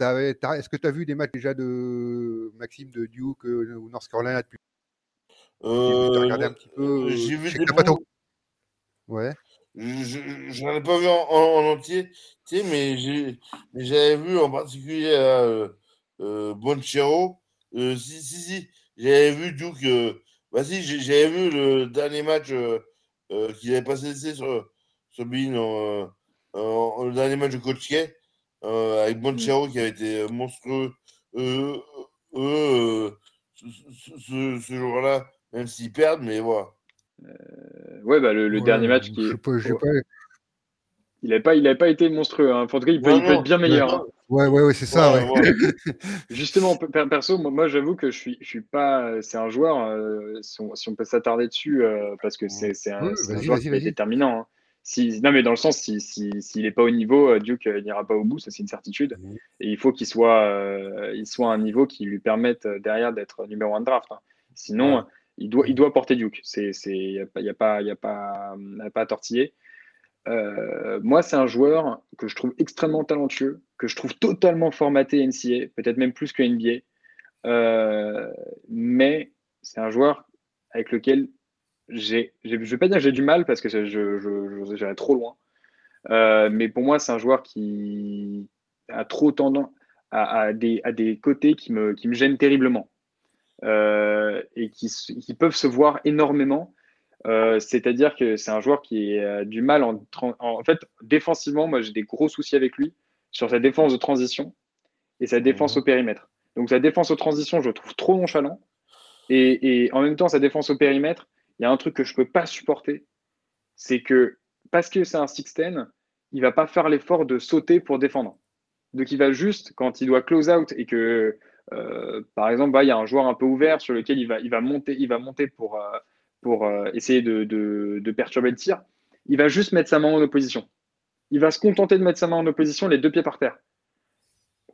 est-ce que tu as vu des matchs déjà de Maxime de Duke ou North Carolina depuis regardé un petit peu. J'ai vu des Ouais. Je n'en ai pas vu en, entier, mais j'avais vu en particulier euh, Bonchero. si, si, si, j'avais vu Duke bah si, j'avais vu le dernier match euh, euh, qu'il avait passé sur, sur Bean, euh, le dernier match de Coach avec mm. Bonchero qui avait été monstrueux. eux, ce, ce, jour-là, même s'ils perdent, mais voilà. ouais, bah le, dernier match qui est. Il n'avait pas, il pas été monstrueux. Hein. il peut, il peut être bien meilleur. Hein. Ouais, ouais, ouais, c'est ça. Justement, perso, moi, j'avoue que je suis, je suis pas. C'est un joueur, euh, si, on, peut s'attarder dessus, euh, parce que c'est un, joueur qui est déterminant. Hein. Si, non, mais dans le sens, s'il si, si, n'est pas au niveau, euh, Duke n'ira pas au bout, ça c'est une certitude. Et il faut qu'il soit, il soit à un niveau qui lui permette derrière d'être numéro un de draft. Sinon, il, doit, il doit porter Duke. Il n'y a, a, a pas à tortiller. Euh, moi, c'est un joueur que je trouve extrêmement talentueux, que je trouve totalement formaté NCA, peut-être même plus que NBA. Euh, mais c'est un joueur avec lequel je ne vais pas dire que j'ai du mal parce que je, trop loin. Euh, mais pour moi, c'est un joueur qui a trop tendance à, des, côtés qui me, gênent terriblement. et qui, peuvent se voir énormément. C'est-à-dire que c'est un joueur qui a du mal en, en fait défensivement. Moi, j'ai des gros soucis avec lui sur sa défense de transition et sa défense mhm. au périmètre. Donc sa défense aux transitions, je le trouve trop nonchalant. Et, et, en même temps, sa défense au périmètre, il y a un truc que je ne peux pas supporter, c'est que parce que c'est un 6-10, il va pas faire l'effort de sauter pour défendre. Donc il va juste, quand il doit close out et que, euh, par exemple, bah, il y a un joueur un peu ouvert sur lequel il va, il va monter, il va monter pour, euh, pour euh, essayer de, perturber le tir, il va juste mettre sa main en opposition. Il va se contenter de mettre sa main en opposition, les deux pieds par terre.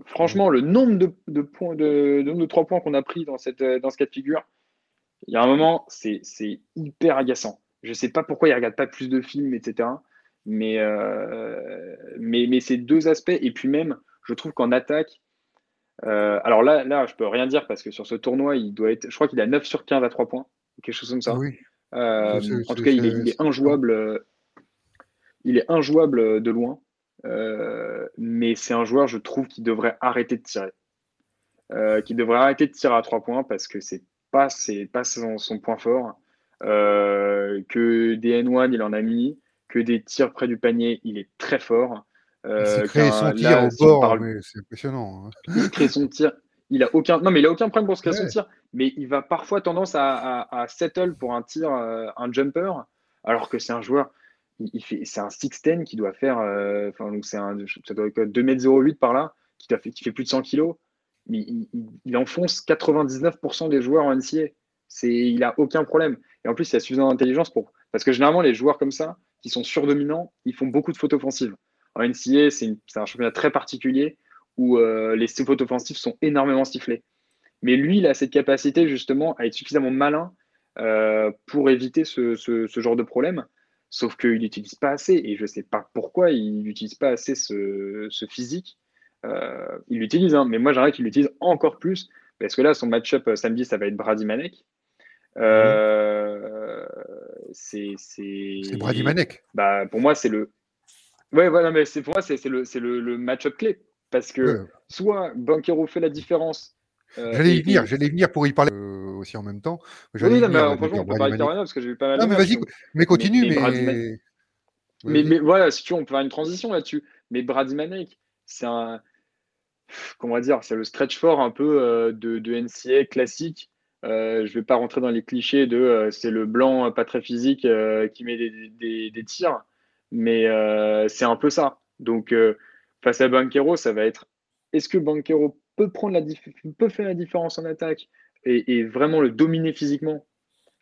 Franchement, le nombre de, points, de, trois points qu'on a pris dans, cette, dans ce cas de figure, il y a un moment, c'est hyper agaçant. Je ne sais pas pourquoi il ne regarde pas plus de films, etc. Mais, euh, mais, ces deux aspects, et puis même, je trouve qu'en attaque, euh, alors là, là, je peux rien dire parce que sur ce tournoi, il doit être, je crois qu'il a 9 sur 15 à 3 points, quelque chose comme ça. Oui. Euh, en tout cas, il est, il est, injouable. Il est injouable de loin. Euh, mais c'est un joueur, je trouve, qui devrait arrêter de tirer. Euh, qui devrait arrêter de tirer à trois points parce que c'est pas, pas son, point fort. Euh, que des N1, il en a mis. Que des tirs près du panier, il est très fort. il crée son tir au bord, c'est impressionnant. Hein. Il crée son tir. Il a aucun, non, mais il a aucun problème pour se créer son tir, mais il va parfois tendance à, à settle pour un tir, un jumper, alors que c'est un joueur il, fait, c'est un 6'10 qui doit faire, euh, enfin, donc c'est un, ça doit être 2m08 par là, qui, doit, qui fait plus de 100 kg. Mais il, enfonce 99% des joueurs en NCA. C'est, il a aucun problème. Et en plus, il a suffisamment d'intelligence pour. Parce que généralement, les joueurs comme ça, qui sont surdominants, ils font beaucoup de fautes offensives. En NCA, c'est, un championnat très particulier où euh, les fautes offensives sont énormément sifflées. Mais lui, il a cette capacité justement à être suffisamment malin euh, pour éviter ce, ce, ce, genre de problème. Sauf qu'il n'utilise pas assez, et je ne sais pas pourquoi il n'utilise pas assez ce, physique. Euh, il l'utilise, hein, mais moi j'aimerais qu'il l'utilise encore plus, parce que là, son match-up samedi, ça va être Brady Manek. Euh, c'est Brady Manek. Bah, pour moi, c'est le. Ouais, voilà, mais pour moi, c'est le, le match-up clé. Parce que soit Banquero fait la différence. j'allais y venir, j'allais venir pour y parler aussi en même temps. Oui, non, mais franchement, on peut parler de parce que j'ai vu pas mal. Non, mais vas-y, mais continue. Mais, mais... mais, voilà, si tu veux, on peut faire une transition là-dessus. Mais Brady Manek, c'est un. Comment on va dire C'est le stretch fort un peu euh, de, de, NCA classique. Euh, je vais pas rentrer dans les clichés de euh, c'est le blanc pas très physique euh, qui met des, des, des tirs, mais c'est un peu ça. Donc, face à Banquero, ça va être est-ce que Banquero peut, prendre la peut faire la différence en attaque et, vraiment le dominer physiquement,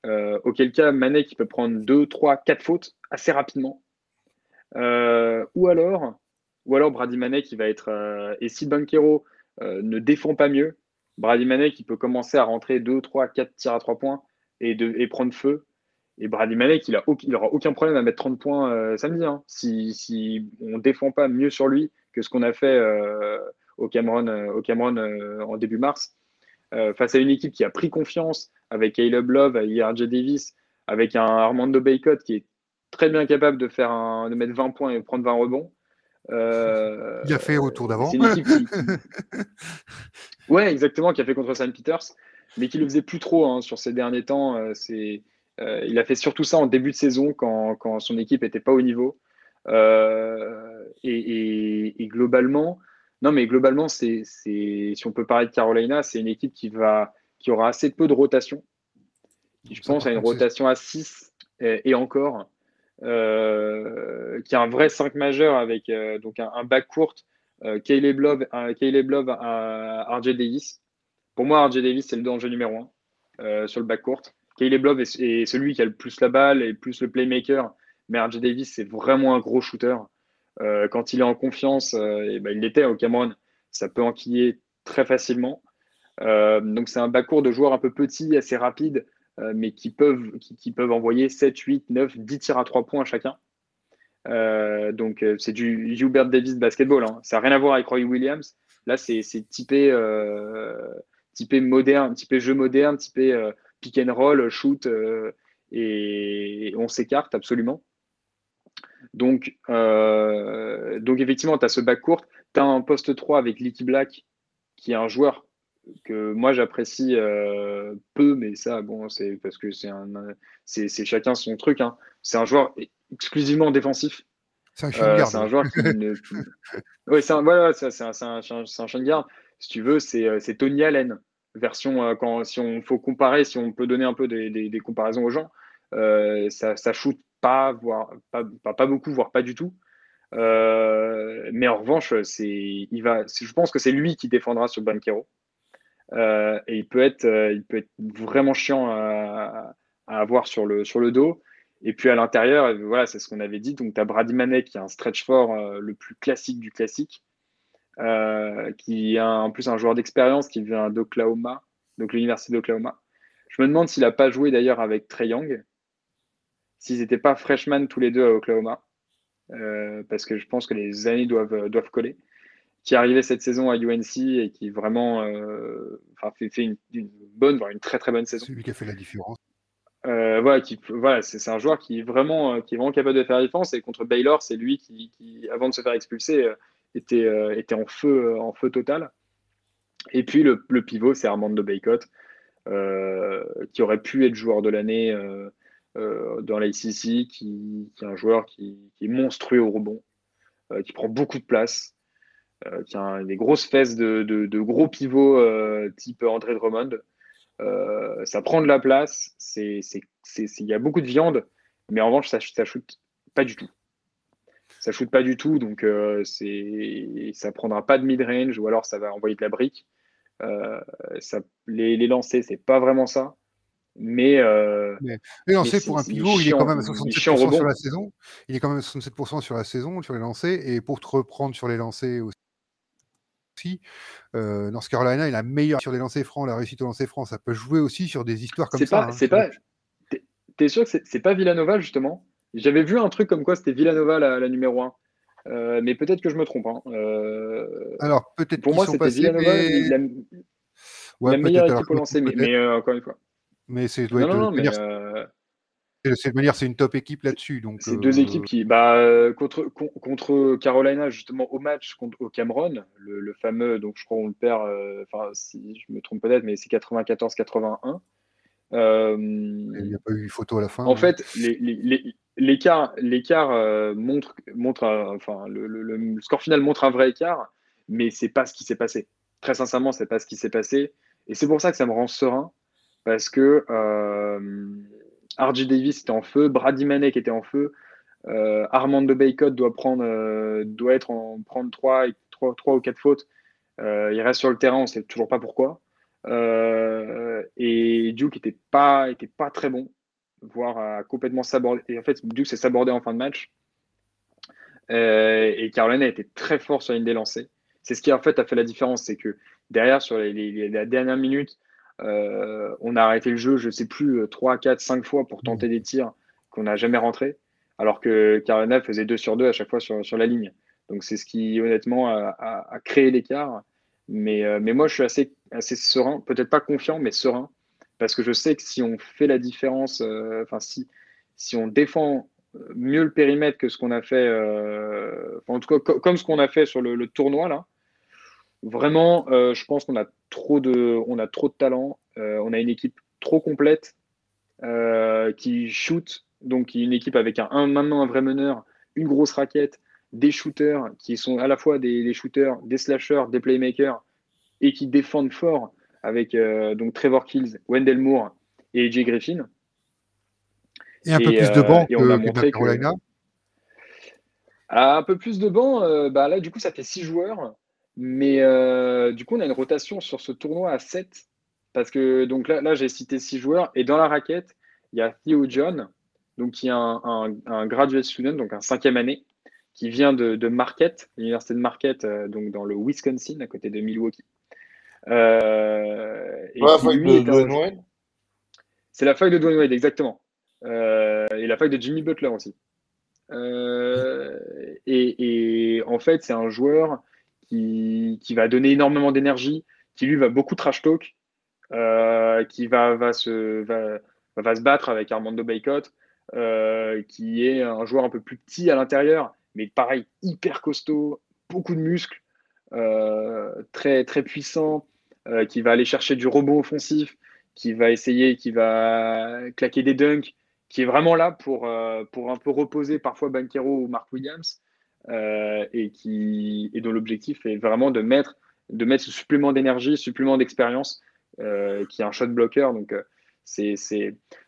euh, auquel cas Manek il peut prendre 2, 3, 4 fautes assez rapidement. Euh, ou alors, ou alors Brady Manek qui va être. Euh, et si Banquero ne défend pas mieux, Brady Manek il peut commencer à rentrer 2, 3, 4 tirs à 3 points et, de, et prendre feu. Et Brady Manek, il, a, il aura aucun problème à mettre 30 points samedi. Hein, si, si, on ne défend pas mieux sur lui que ce qu'on a fait au Cameroun, au Cameroun en début mars. Euh, face à une équipe qui a pris confiance avec Caleb Love, avec RJ Davis, avec un Armando Baycott qui est très bien capable de, faire un, de mettre 20 points et prendre 20 rebonds. Euh, il a fait au tour d'avant. ouais, exactement, qui a fait contre Saint Peters, mais qui le faisait plus trop hein, sur ces derniers temps. Euh, c'est, il a fait surtout ça en début de saison quand, quand son équipe n'était pas au niveau. Et, et, globalement, non, mais globalement, c'est, si on peut parler de Carolina, c'est une équipe qui, va, qui aura assez peu de rotation. Je pense à une rotation à 6 et, encore, euh, qui a un vrai 5 majeur avec euh, donc un, back court, euh, Caleb Love, Caleb Love RJ Davis. Pour moi, RJ Davis, c'est le danger numéro 1 sur le back court. Caleb Love est, celui qui a le plus la balle et plus le playmaker, mais RJ Davis, c'est vraiment un gros shooter. Euh, quand il est en confiance, euh, ben, il l'était au Cameroun, ça peut enquiller très facilement. Euh, donc c'est un bas-court de joueurs un peu petits, assez rapides, mais qui peuvent, qui, peuvent envoyer 7, 8, 9, 10 tirs à 3 points chacun. donc c'est du Hubert Davis basketball. Hein. Ça n'a rien à voir avec Roy Williams. Là, c'est typé, typé moderne, typé jeu moderne, typé pick and roll, shoot, et on s'écarte absolument. Donc, euh, donc effectivement, tu as ce bac court. Tu as un poste 3 avec Licky Black, qui est un joueur que moi j'apprécie peu, mais ça, bon, c'est parce que c'est un, c'est chacun son truc. Hein. C'est un joueur exclusivement défensif. C'est un chien de garde. c'est un joueur qui ne... Oui, c'est un, voilà, c'est un, un, un, chien de garde. Si tu veux, c'est Tony Allen. Version, quand, si on faut comparer, si on peut donner un peu des, des, des comparaisons aux gens, ça, ça shoot pas, voire pas, beaucoup, voire pas du tout. Euh, mais en revanche, il va, je pense que c'est lui qui défendra sur Banquero. Euh, et il peut, être, euh, il peut être vraiment chiant à, avoir sur le, sur le dos. Et puis à l'intérieur, voilà, c'est ce qu'on avait dit. Donc tu as Brady Manek qui est un stretch fort le plus classique du classique, qui est en plus un joueur d'expérience qui vient d'Oklahoma, donc l'université d'Oklahoma. Je me demande s'il n'a pas joué d'ailleurs avec Trey Young, s'ils n'étaient pas freshman tous les deux à Oklahoma. Euh, parce que je pense que les années doivent, euh, doivent coller, qui est arrivé cette saison à UNC et qui vraiment euh, fait, fait une, bonne, voire une très très bonne saison. C'est lui qui a fait la différence. voilà, qui, voilà c'est un joueur qui est, vraiment, qui est vraiment capable de faire la différence. Et contre Baylor, c'est lui qui, qui, avant de se faire expulser, était, était en, feu, en feu total. Et puis le, le pivot, c'est Armando Baycott, qui aurait pu être joueur de l'année euh, dans l'ACC, qui, qui, est un joueur qui, est monstrueux au rebond, euh, qui prend beaucoup de place, euh, qui a des grosses fesses de, gros pivots type André Drummond. ça prend de la place, il y a beaucoup de viande, mais en revanche, ça, ça shoot pas du tout ça shoot pas du tout, donc ça prendra pas de mid-range ou alors ça va envoyer de la brique. les, les lancers, c'est pas vraiment ça. Mais, euh, mais, lancé pour un pivot, il est quand même à 67% sur la saison. Il est quand même à 67% sur la saison, sur les lancers. Et pour te reprendre sur les lancers aussi, euh, North Carolina est la meilleure sur les lancers francs, la réussite au lancer franc. Ça peut jouer aussi sur des histoires comme ça. Hein, c'est pas. T'es sûr que c'est pas Villanova justement? J'avais vu un truc comme quoi c'était Villanova la, numéro 1. Euh, mais peut-être que je me trompe. Hein. Euh, alors peut-être pour moi c'était Villanova mais... la, la meilleure équipe au lancer, mais, mais euh, encore une fois. Mais c'est doit non, non, mais euh... de manière, c'est une top équipe là-dessus. Donc c'est deux équipes euh, qui, bah, contre, contre Carolina justement au match contre au Cameroun, le, fameux, donc je crois on le perd, euh, enfin si je me trompe peut-être, mais c'est 94-81. Euh, Il n'y a pas eu photo à la fin. En hein. fait, l'écart, l'écart montre, montre, enfin le, le, score final montre un vrai écart, mais c'est pas ce qui s'est passé. Très sincèrement, c'est pas ce qui s'est passé, et c'est pour ça que ça me rend serein parce que euh, RJ Davis était en feu, Brady Manek était en feu, euh, Armando Baycott doit prendre, euh, doit être en prendre 3, 3, 3 ou 4 fautes. Il reste sur le terrain, on ne sait toujours pas pourquoi. et Duke n'était pas, était pas très bon, voire complètement sabordé. Et en fait, Duke s'est sabordé en fin de match. et Carolina a été très fort sur une des lancées. C'est ce qui en fait a fait la différence, c'est que derrière, sur les, les dernières minutes, euh, on a arrêté le jeu, je ne sais plus, 3, 4, 5 fois pour tenter des tirs qu'on n'a jamais rentrés, alors que Carolina faisait 2 sur 2 à chaque fois sur, sur la ligne. Donc c'est ce qui honnêtement a, créé l'écart. Mais, euh, mais moi je suis assez, assez serein, peut-être pas confiant, mais serein, parce que je sais que si on fait la différence, euh, enfin si, si on défend mieux le périmètre que ce qu'on a fait, en tout cas comme ce qu'on a fait sur le, le tournoi là, Vraiment, euh, je pense qu'on a trop de, on a trop de talent. Euh, on a une équipe trop complète euh, qui shoot. Donc, une équipe avec un, maintenant un vrai meneur, une grosse raquette, des shooters qui sont à la fois des, shooters, des slashers, des playmakers et qui défendent fort avec donc Trevor Kills, Wendell Moore et AJ Griffin. Et un peu plus de banc que, Carolina. un peu plus de banc, bah là, du coup, ça fait six joueurs. Mais euh, du coup, on a une rotation sur ce tournoi à 7. Parce que donc là, là j'ai cité 6 joueurs. Et dans la raquette, il y a Theo John, donc qui est un, un, graduate student, donc un cinquième année, qui vient de, de Marquette, l'université de Marquette, euh, donc dans le Wisconsin, à côté de Milwaukee. Euh, la fac de Dwayne Wade C'est la fac de Dwayne Wade, exactement. et la fac de Jimmy Butler aussi. Et, et, en fait, c'est un joueur qui, va donner énormément d'énergie, qui lui va beaucoup trash talk, euh, qui va, va, se, va, se battre avec Armando Baycott, euh, qui est un joueur un peu plus petit à l'intérieur, mais pareil, hyper costaud, beaucoup de muscles, euh, très, très puissant, qui va aller chercher du rebond offensif, qui va essayer, qui va claquer des dunks, qui est vraiment là pour, pour un peu reposer parfois Bankero ou Mark Williams, et, qui, et dont l'objectif est vraiment de mettre, de mettre ce supplément d'énergie, supplément d'expérience, qui est un shot blocker. Donc, c'est,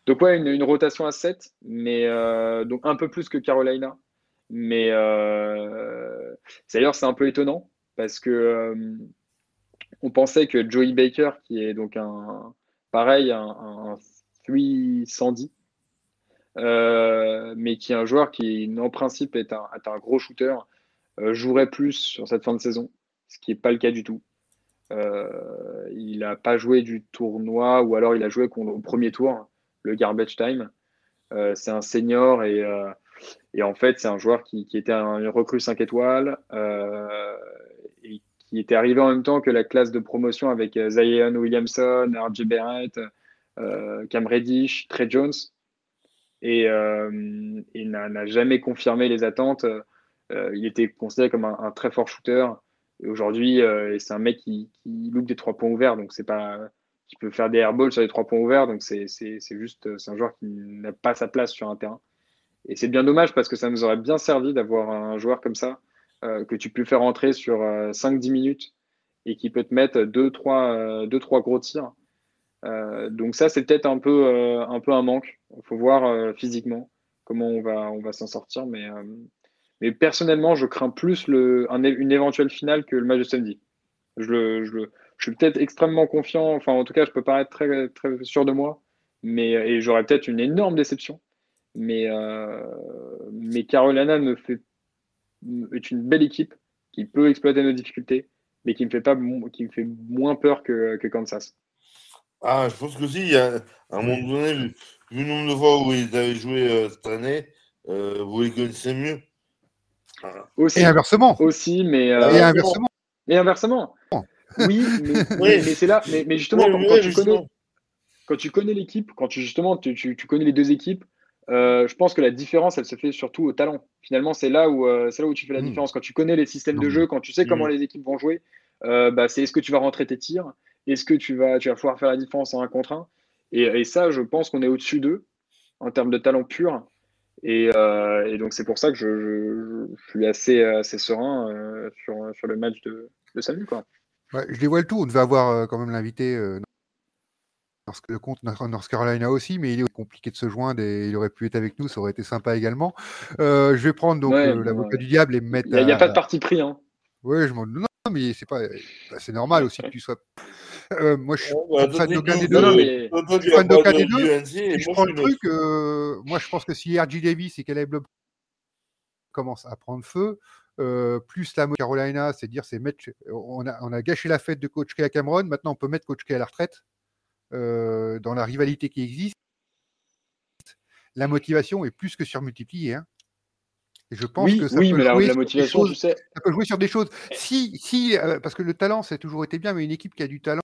Donc, ouais, une, rotation à 7, mais donc un peu plus que Carolina. Mais euh, d'ailleurs, c'est un peu étonnant parce que euh, on pensait que Joey Baker, qui est donc un pareil, un, un 310, euh, mais qui est un joueur qui, en principe, est un, gros shooter, euh, jouerait plus sur cette fin de saison, ce qui n'est pas le cas du tout. Euh, il n'a pas joué du tournoi, ou alors il a joué au premier tour, le garbage time. Euh, c'est un senior et en fait, c'est un joueur qui, était un recrue 5 étoiles euh, et qui était arrivé en même temps que la classe de promotion avec euh, Zion Williamson, RJ Barrett, euh, Cam Reddish, Trey Jones. Et il n'a jamais confirmé les attentes. il était considéré comme un, très fort shooter. Et aujourd'hui, c'est un mec qui, loupe des trois points ouverts. Donc, c'est pas qui peut faire des airballs sur les trois points ouverts. Donc, c'est juste, c'est un joueur qui n'a pas sa place sur un terrain. Et c'est bien dommage parce que ça nous aurait bien servi d'avoir un joueur comme ça euh, que tu peux faire rentrer sur 5-10 euh, minutes et qui peut te mettre 2-3 deux, trois, gros tirs. Euh, donc ça, c'est peut-être un peu, un peu un manque. Il faut voir physiquement comment on va, on va s'en sortir. Mais, mais personnellement, je crains plus le, une éventuelle finale que le match de samedi. Je, je, je suis peut-être extrêmement confiant. Enfin, en tout cas, je peux paraître très, très sûr de moi. Mais, et j'aurais peut-être une énorme déception. Mais, euh, mais Carolina me fait, est une belle équipe qui peut exploiter nos difficultés, mais qui me fait, pas, qui me fait moins peur que, que Kansas. Ah, je pense que si, à un moment donné, vu, le nombre de fois où ils avaient joué euh, cette année, euh, vous les connaissez mieux. Aussi, et inversement. Aussi, mais. et inversement. Et inversement. Oui, mais, mais, c'est là. Mais, mais justement, quand, tu connais, quand, tu connais, l'équipe, quand tu justement tu, tu, connais les deux équipes, euh, je pense que la différence, elle se fait surtout au talent. Finalement, c'est là où euh, c'est là où tu fais la hmm. différence. Quand tu connais les systèmes de jeu, quand tu sais comment hmm. les équipes vont jouer, euh, bah, c'est est-ce que tu vas rentrer tes tirs, est-ce que tu vas, tu vas pouvoir faire la différence en un contre un? Et, ça, je pense qu'on est au-dessus d'eux en termes de talent pur. Et, donc c'est pour ça que je, suis assez, assez serein sur, sur, le match de, de samedi. Quoi. je dévoile tout. On devait avoir quand même l'invité le compte North Carolina aussi, mais il est compliqué de se joindre et il aurait pu être avec nous, ça aurait été sympa également. Euh, je vais prendre donc euh, l'avocat du diable et me mettre. Il n'y a, pas de parti pris. Hein. Oui, je m'en. Non, mais c'est pas. Bah, c'est normal aussi que tu sois. Euh, moi, je suis bah, fan d'aucun des deux. Mais... Je suis fan d'aucun des deux. Et je prends le truc. moi, je pense que si R.J. Davis et Caleb Blob commencent à prendre feu, plus la Carolina, c'est dire c'est mettre. On a, on a gâché la fête de Coach K à Cameron. Maintenant, on peut mettre Coach K à la retraite. Euh, dans la rivalité qui existe, la motivation est plus que surmultipliée. Hein. Et je pense que ça peut jouer la, motivation, choses, ça peut jouer sur des choses. Si, si, euh, parce que le talent, ça a toujours été bien, mais une équipe qui a du talent,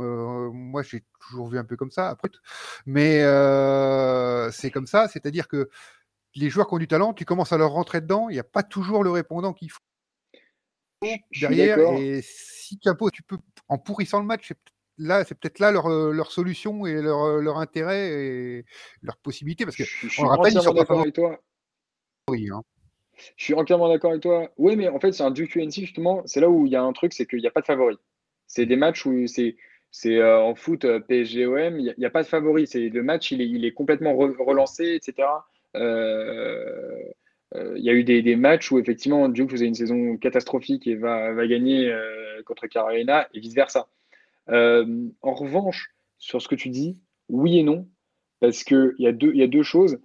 euh, moi j'ai toujours vu un peu comme ça. Après, mais c'est comme ça, c'est-à-dire que les joueurs qui ont du talent, tu commences à leur rentrer dedans, il n'y a pas toujours le répondant qu'il faut derrière. Et si tu, tu peux, en pourrissant le match, c'est là, c'est peut-être là leur, euh, leur, solution et leur, euh, leur, intérêt et leur possibilité. Parce que, je, suis entièrement d'accord avec toi. Oui, hein. Je suis entièrement d'accord avec toi. Oui, mais en fait, c'est un Duke UNC, justement. C'est là où il y a un truc, c'est qu'il n'y a pas de favori. C'est des matchs où c'est. C'est euh, en foot PSGOM, il n'y a, pas de favori. C'est le match, il est, complètement relancé, etc. il y a eu des, matchs où effectivement Duke faisait une saison catastrophique et va, gagner contre Carolina et vice versa. Euh, en revanche, sur ce que tu dis, oui et non, parce qu'il y, a deux, y a deux choses.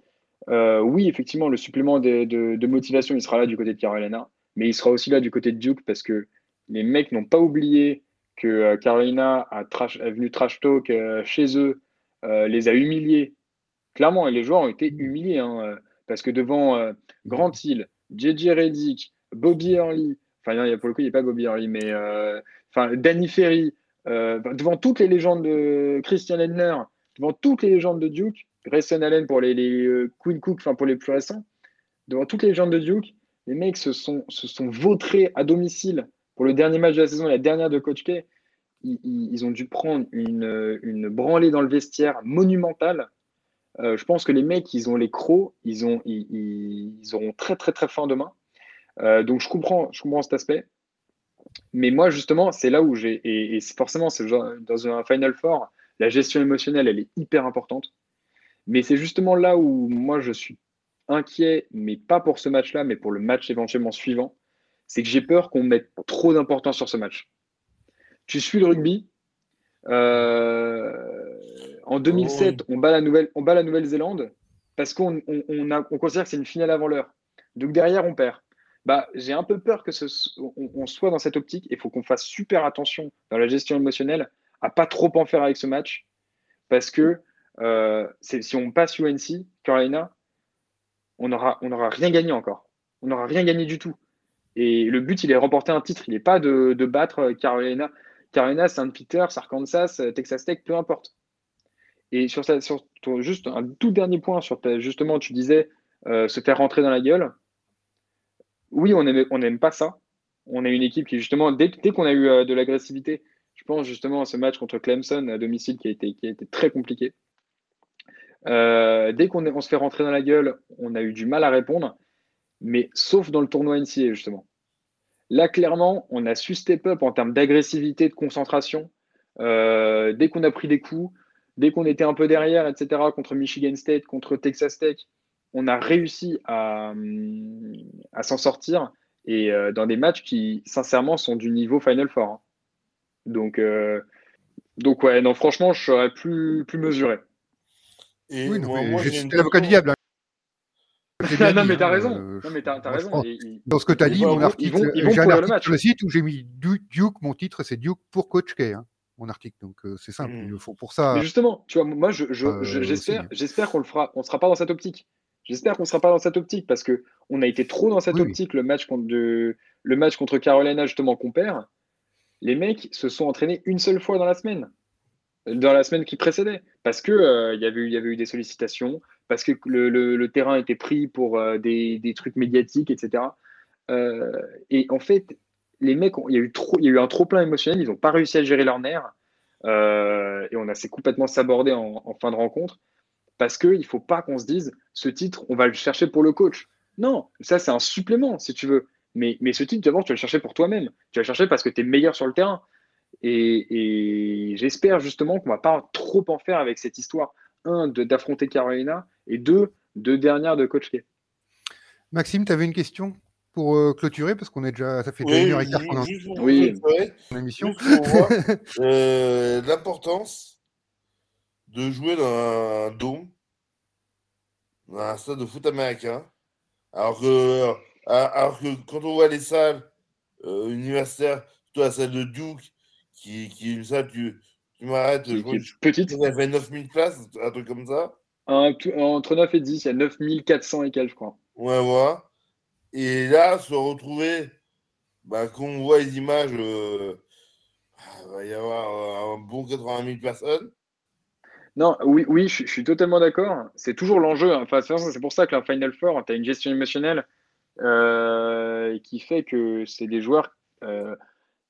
Euh, oui, effectivement, le supplément de, motivation, il sera là du côté de Carolina, mais il sera aussi là du côté de Duke parce que les mecs n'ont pas oublié que euh, Carolina a, trash, venu trash talk chez eux, les a humiliés. Clairement, les joueurs ont été humiliés hein, parce que devant Grant Hill, JJ Reddick, Bobby Early, enfin, pour le coup, il n'y a pas Bobby Early, mais enfin, Danny Ferry, euh, devant toutes les légendes de Christian Ledner, devant toutes les légendes de Duke, Grayson Allen pour les, les euh, Queen Cook, enfin pour les plus récents, devant toutes les légendes de Duke, les mecs se sont, se sont vautrés à domicile pour le dernier match de la saison, la dernière de Coach K. ils, ont dû prendre une, branlée dans le vestiaire monumentale. Euh, je pense que les mecs, ils ont les crocs, ils, ont, ils, auront très très très faim demain. Euh, donc je comprends, je comprends cet aspect. Mais moi, justement, c'est là où j'ai. Et, forcément, c'est dans un Final Four, la gestion émotionnelle, elle est hyper importante. Mais c'est justement là où moi, je suis inquiet, mais pas pour ce match-là, mais pour le match éventuellement suivant. C'est que j'ai peur qu'on mette trop d'importance sur ce match. Tu suis le rugby. Euh, en 2007, on bat la Nouvelle, on bat la Nouvelle-Zélande parce qu'on on, considère que c'est une finale avant l'heure. Donc derrière, on perd. Bah, j'ai un peu peur que ce, on, soit dans cette optique. Il faut qu'on fasse super attention dans la gestion émotionnelle à pas trop en faire avec ce match parce que euh, si on passe UNC, Carolina, on n'aura on aura rien gagné encore. On n'aura rien gagné du tout. Et le but, il est de remporter un titre. Il n'est pas de, battre Carolina. Carolina, Saint-Peter, Arkansas, Texas Tech, peu importe. Et sur, ça, sur juste un tout dernier point, justement, tu disais euh, se faire rentrer dans la gueule. Oui, on n'aime aime pas ça. On a une équipe qui, justement, dès, qu'on a eu euh, de l'agressivité, je pense justement à ce match contre Clemson à domicile qui a été, très compliqué. Euh, dès qu'on on se fait rentrer dans la gueule, on a eu du mal à répondre, mais sauf dans le tournoi NCA, justement. Là, clairement, on a su step up en termes d'agressivité, de concentration. Euh, dès qu'on a pris des coups, dès qu'on était un peu derrière, etc., contre Michigan State, contre Texas Tech, on a réussi à, s'en sortir et euh, dans des matchs qui, sincèrement, sont du niveau Final Four. Hein. Donc, euh, donc ouais, non, franchement, je serais plus, plus mesuré. Et oui, moi, l'avocat du diable. Hein non, mais t'as raison. Euh, non, mais t'as, raison. dans ce que tu as dit, mon article, j'ai un article sur le site où j'ai mis Duke, mon titre, c'est Duke pour Coach K, hein, mon article. Donc euh, c'est simple, il le faut pour ça. Mais justement, tu vois, moi, je, je, euh, j'espère, j'espère qu'on le fera, on sera pas dans cette optique. J'espère qu'on sera pas dans cette optique parce que on a été trop dans cette optique le match contre de, le match contre Carolina justement qu'on perd. Les mecs se sont entraînés une seule fois dans la semaine, dans la semaine qui précédait, parce que il y avait eu, il y avait eu des sollicitations, parce que le, terrain était pris pour euh, des, trucs médiatiques, etc. Euh, et en fait, les mecs, il y, a eu un trop plein émotionnel, ils n'ont pas réussi à gérer leurs nerfs. Euh, et on a s'est complètement sabordé en, fin de rencontre parce qu'il ne faut pas qu'on se dise ce titre, on va le chercher pour le coach. Non, ça c'est un supplément si tu veux. Mais, mais ce titre, d'abord, tu vas le chercher pour toi-même. Tu vas le chercher parce que tu es meilleur sur le terrain. Et, et j'espère justement qu'on ne va pas trop en faire avec cette histoire un, d'affronter Carolina, et deux, deux dernières de Coach K. Maxime, tu avais une question pour euh, clôturer, parce qu'on est déjà, ça fait deux heures et quart qu'on a oui. émission. Euh, l'importance de jouer dans un dôme, dans un stade de foot américain, alors que, alors que quand on voit les salles euh, universitaires, surtout la salle de Duke, qui, qui est une salle, tu, tu m'arrêtes. Je petite. Il y avait 9000 places, un truc comme ça. Entre 9 et 10, il y a 9400 et quelques, je crois. Ouais, voilà. Et là, se retrouver, bah, quand on voit les images, euh, il va y avoir un bon 80 000 personnes. Non, oui, oui, je, suis totalement d'accord. C'est toujours l'enjeu. Hein. Enfin, c'est pour ça que la Final Four, tu as une gestion émotionnelle euh, qui fait que c'est des joueurs, euh,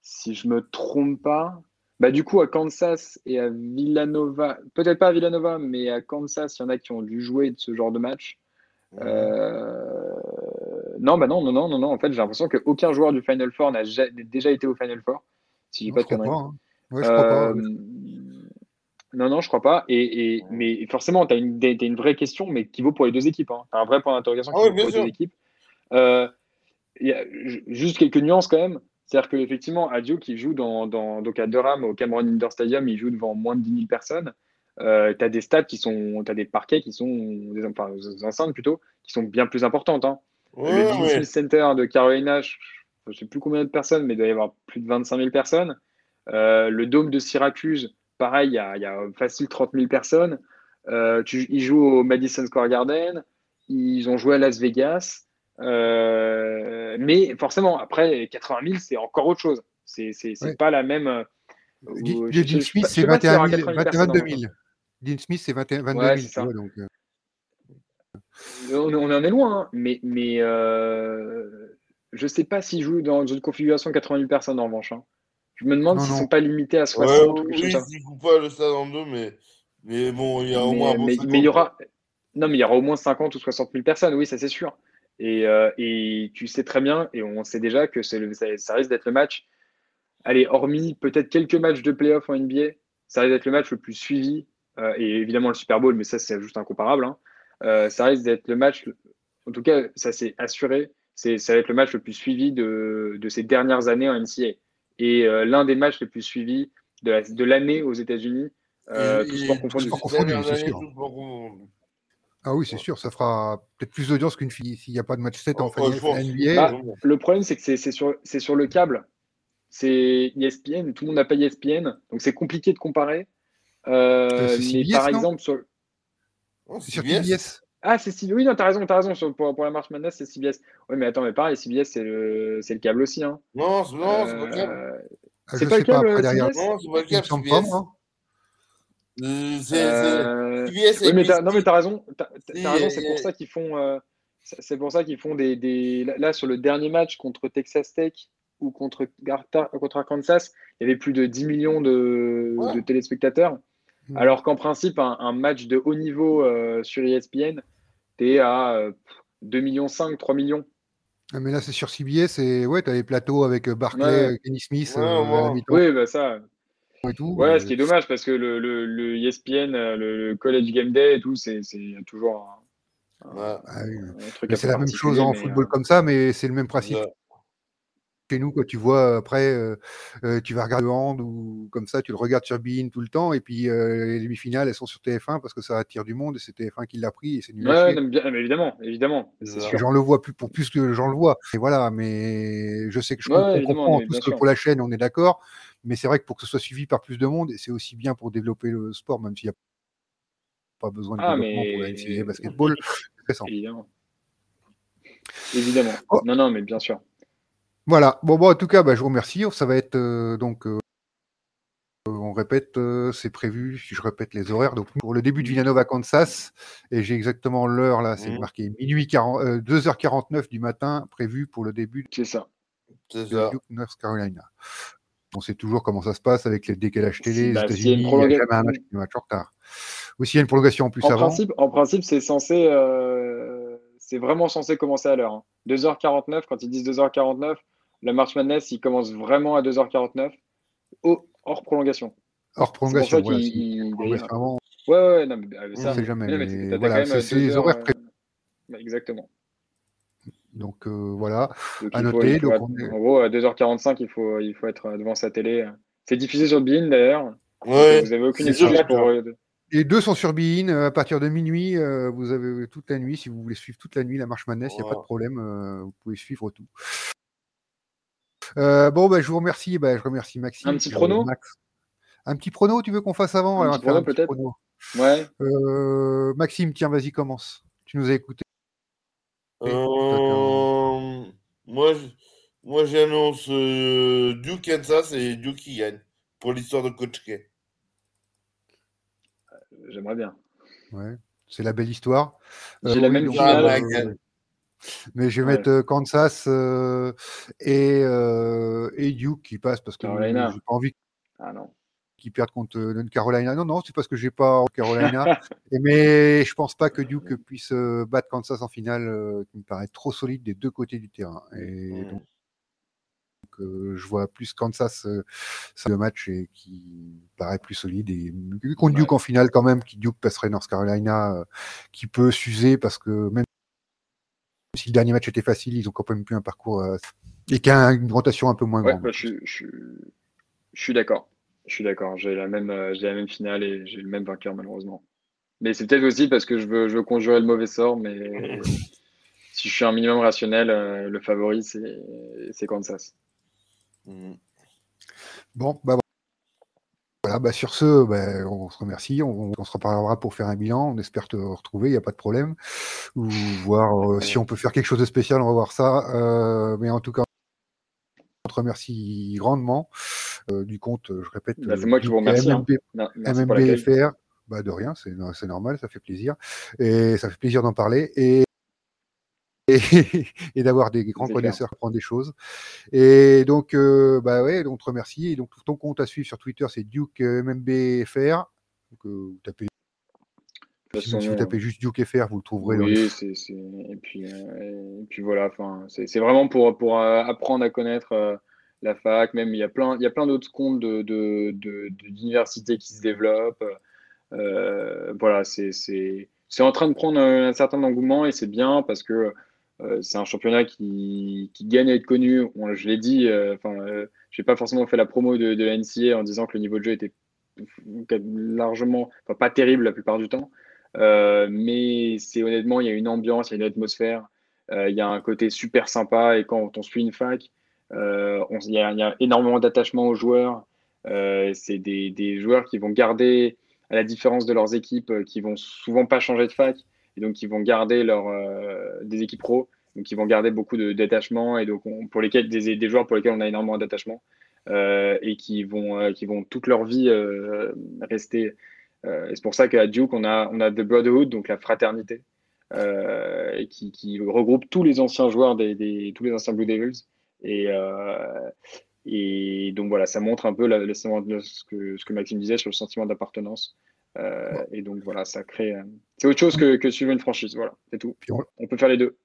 si je me trompe pas, bah, du coup, à Kansas et à Villanova, peut-être pas à Villanova, mais à Kansas, il y en a qui ont dû jouer de ce genre de match. Euh, non, bah non, non, non, non, non. En fait, j'ai l'impression qu'aucun joueur du Final Four n'a déjà été au Final Four. Si je pas de hein. ouais, je crois pas. Euh, non, non, je crois pas. Et, et mais forcément, tu as, une vraie question, mais qui vaut pour les deux équipes. Hein. Tu as un vrai point d'interrogation qui ah vaut pour les deux équipes. Euh, y a juste quelques nuances quand même. C'est-à-dire qu'effectivement, Adio qui joue dans, dans, donc à Durham, au Cameron Indoor Stadium, il joue devant moins de 10 000 personnes. Euh, tu as des stades qui sont, tu as des parquets qui sont, des, enfin, des enceintes plutôt, qui sont bien plus importantes. Hein. le Disney Center de Carolina, je ne sais plus combien de personnes, mais il doit y avoir plus de 25 000 personnes. Euh, le Dôme de Syracuse, pareil, il y a, y a, facile 30 000 personnes. Euh, tu, ils jouent au Madison Square Garden, ils ont joué à Las Vegas. Euh, mais forcément, après, 80 000, c'est encore autre chose. C'est ouais. pas la même. Euh, Dean Smith, c'est 21 000, 22 000. Dean Smith, c'est 22 000. Ouais, vois, donc, euh... on, on, en est loin, hein, mais, mais euh, je sais pas s'il joue dans une configuration 80 000 personnes en revanche. Hein. Je me demande s'ils non. sont pas limités à Ouais, 60 ou quelque oui, chose comme ça. ils coupent pas le stade en deux, mais, mais bon, il y a au moins Mais, un bon mais- 50, mais il y aura, non, mais il y aura au moins 50 ou 60 000 personnes, oui, ça c'est sûr. Et, euh, et tu sais très bien, et on sait déjà que le- ça, ça risque d'être le match. Allez, hormis peut-être quelques matchs de playoff en NBA, ça risque d'être le match le plus suivi. euh, et évidemment le Super Bowl, mais ça c'est juste incomparable. hein. Euh, ça risque d'être le match, en tout cas, ça c'est assuré. C'est, ça va être le match le plus suivi de, de ces dernières années en NCAA. Et euh, l'un des matchs les plus suivis de, la- de l'année aux États-Unis, euh, Et- c'est années, sûr. tous sports confondus. Ah oui, c'est sûr, ça fera peut-être plus d'audience qu'une fille s'il n'y a pas de match 7 en. NBA. Bah, Le problème, c'est que c'est sur, le câble. C'est ESPN, tout le monde n'a pas ESPN, donc c'est compliqué de comparer. Euh, Euh, c'est mais CBS, par exemple, sur... Oh, c'est sur CBS. Ah, c'est CBS. Oui, non, t'as raison, t'as raison. Sur- pour, pour la March Madness, c'est CBS. Oui, mais attends, mais pareil, CBS, c'est le, c'est le câble aussi. Hein. Non, c'est non, c'est pas le câble. Euh, Ah, C'est je pas sais le pas câble, après derrière. CBS? Non, c'est pas le Il me câble, semble pas, CBS. moi. Euh, C'est c'est- euh, Oui, mais non, mais t'as raison. C'est pour ça qu'ils font. euh, c'est pour ça qu'ils font des, des. Là, sur le dernier match contre Texas Tech ou contre, Garta- contre Arkansas, il y avait plus de 10 millions de, Ouais. de téléspectateurs. Mm. Alors qu'en principe, un, un match de haut niveau euh, sur ESPN, t'es à euh, 2 millions 5, 3 millions. Ah, Mais là, c'est sur CBS et ouais, t'as les plateaux avec Barclay, Ouais. Kenny Smith Ouais, euh, à la ouais. mi-temps Oui, bah ça. Et tout. Ouais, euh, ce qui est dommage parce que le, le, le ESPN, euh, le, le College Game Day et tout, c'est c'est toujours un, un- Ouais. ah oui. un truc un c'est la même chose en football euh, comme ça, mais c'est le même principe Ouais. chez nous. Quand tu vois après, euh, tu vas regarder le hand ou comme ça, tu le regardes sur Bein tout le temps, et puis euh, les demi-finales, elles sont sur TF1 parce que ça attire du monde et c'est TF1 qui l'a pris et c'est nul Ouais, chier. non, mais bien- mais évidemment, évidemment. J'en le vois plus pour plus que j'en le vois. Et voilà, mais je sais que je Ouais, comprends, mais tous bien que pour la chaîne, on est d'accord. Mais c'est vrai que pour que ce soit suivi par plus de monde, et c'est aussi bien pour développer le sport, même s'il n'y a pas besoin de Ah, développement pour la NCAA basketball. c'est intéressant. Évidemment. Évidemment. Oh. Non, non, mais bien sûr. Voilà. Bon, bon, en tout cas, bah, je vous remercie. Ça va être euh, donc. euh, on répète, euh, c'est prévu, si je répète les horaires, donc pour le début de Villanova, Kansas, et j'ai exactement l'heure là, c'est Mhm. marqué minuit 40, euh, 2h49 du matin, prévu pour le début C'est ça. C'est de ça. Duke, North Carolina. On sait toujours comment ça se passe avec les décalages télé, les bah, a États-Unis, une il n'y a jamais un match un match en retard. Ou s'il y a une prolongation en plus En avant, principe, en principe, c'est censé, euh, c'est vraiment censé commencer à l'heure. hein. 2h49, quand ils disent 2h49, la March Madness, il commence vraiment à 2h49, au- hors prolongation. hors prolongation. Voilà, il- Ouais, ouais, ouais, non, mais, euh, on ça. ne sait jamais. mais mais mais voilà, c'est euh, les horaires heures, prévus. euh, Exactement. Donc euh, voilà. Donc, À noter, il faut donc être- on est- En gros, à 2h45, il faut, il faut être devant sa télé. C'est diffusé sur Bein d'ailleurs. Ouais. Vous avez aucune excuse pour. euh, Les deux sont sur Bein. euh, À partir de minuit, euh, vous avez toute la nuit. Si vous voulez suivre toute la nuit la marche Madness, il n'y a pas de problème. euh, vous pouvez suivre tout. Euh, bon, bah, je vous remercie. Bah, je remercie Maxime. Un petit prono Max. Un petit prono, tu veux qu'on fasse avant? Un Alors, petit prono, peut-être. Ouais. Euh, Maxime, tiens, vas-y, commence. Tu nous as écouté. Euh, moi, moi, j'annonce euh, Duke Kansas et Duke qui gagne pour l'histoire de Coach K. J'aimerais bien. Ouais, c'est la belle histoire. J'ai la même finale. Mais je vais Ouais. mettre euh, Kansas euh, et, euh, et Duke qui passe parce que j'ai pas envie Ah non. Qu'ils perdent contre euh, North Carolina. Non, non, c'est parce que j'ai pas en Carolina. Mais je pense pas que Duke puisse euh, battre Kansas en finale, euh, qui me paraît trop solide des deux côtés du terrain. Et donc, euh, je vois plus Kansas euh, c'est le match et qui paraît plus solide et contre Duke en finale quand même qui Duke passerait North Carolina euh, qui peut s'user parce que même si le dernier match était facile ils ont quand même plus un parcours et qui a une rotation un peu moins Ouais, grande bah, je suis d'accord. Je suis d'accord. J'ai la même, euh, j'ai la même finale et j'ai le même vainqueur malheureusement. Mais c'est peut-être aussi parce que je veux, je veux conjurer le mauvais sort. Mais si je suis un minimum rationnel, euh, le favori c'est, Kansas. Mm. bon bah voilà bah, sur ce bah, on se remercie on, on se reparlera pour faire un bilan on espère te retrouver il n'y a pas de problème ou voir euh, si on peut faire quelque chose de spécial on va voir ça Euh, mais en tout cas on te remercie grandement euh, du compte je répète Bah, c'est moi qui vous remercie, hein. MMB Non, l'accueil. MMBFR, bah de rien, c'est normal, ça fait plaisir. Et ça fait plaisir d'en parler. Et, et, d'avoir des grands connaisseurs qui apprendre des choses. Et donc, euh, bah ouais, on te remercie. Et donc, ton compte à suivre sur Twitter, c'est Duke MMBFR. Donc, vous tapez si vous tapez juste Duke FR, vous le trouverez. Oui, Et, puis, et puis voilà, c'est, vraiment pour, pour apprendre à connaître la fac, même il y a plein, il y a plein d'autres comptes de, d'universités qui se développent. Euh, voilà, c'est, en train de prendre un, certain engouement et c'est bien parce que euh, c'est un championnat qui, gagne à être connu. je l'ai dit, euh, enfin, j'ai pas forcément fait la promo de, de la NCA en disant que le niveau de jeu était largement, enfin, pas terrible la plupart du temps. Mais c'est honnêtement, il y a une ambiance, il y a une atmosphère, il y a un côté super sympa et quand on suit une fac, euh, il y, a énormément d'attachement aux joueurs. Euh, c'est des, joueurs qui vont garder, à la différence de leurs équipes, euh, qui vont souvent pas changer de fac, et donc qui vont garder leur, des équipes pro, donc ils vont garder beaucoup d'attachement, et donc pour lesquels, des, des, joueurs pour lesquels on a énormément d'attachement, et qui vont, qui vont toute leur vie rester. Et c'est pour ça qu'à Duke, on a, on a The Brotherhood, donc la fraternité, qui, qui, regroupe tous les anciens joueurs, des, des, tous les anciens Blue Devils, et, euh, et donc voilà, ça montre un peu la, ce, que, ce que Maxime disait sur le sentiment d'appartenance. Euh, et donc voilà, ça crée. Euh, c'est autre chose que, que, suivre une franchise. Voilà, c'est tout. On, peut faire les deux.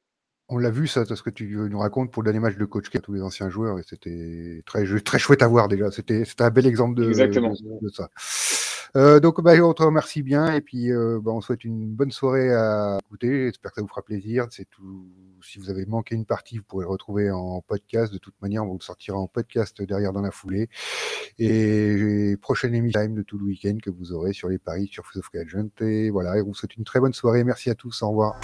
On l'a vu, ça, ce que tu nous racontes pour le dernier match de coach qui a tous les anciens joueurs, et c'était très, très chouette à voir déjà. C'était un bel exemple de, de ça. Euh, donc, bah, on te remercie bien et puis euh, bah, on souhaite une bonne soirée à écouter. J'espère que ça vous fera plaisir. C'est tout. Si vous avez manqué une partie, vous pourrez le retrouver en podcast. De toute manière, on vous sortira en podcast derrière dans la foulée. Et prochaine émission de tout le week-end que vous aurez sur les paris sur Food of Agent. Et voilà, et on vous souhaite une très bonne soirée. Merci à tous. Au revoir.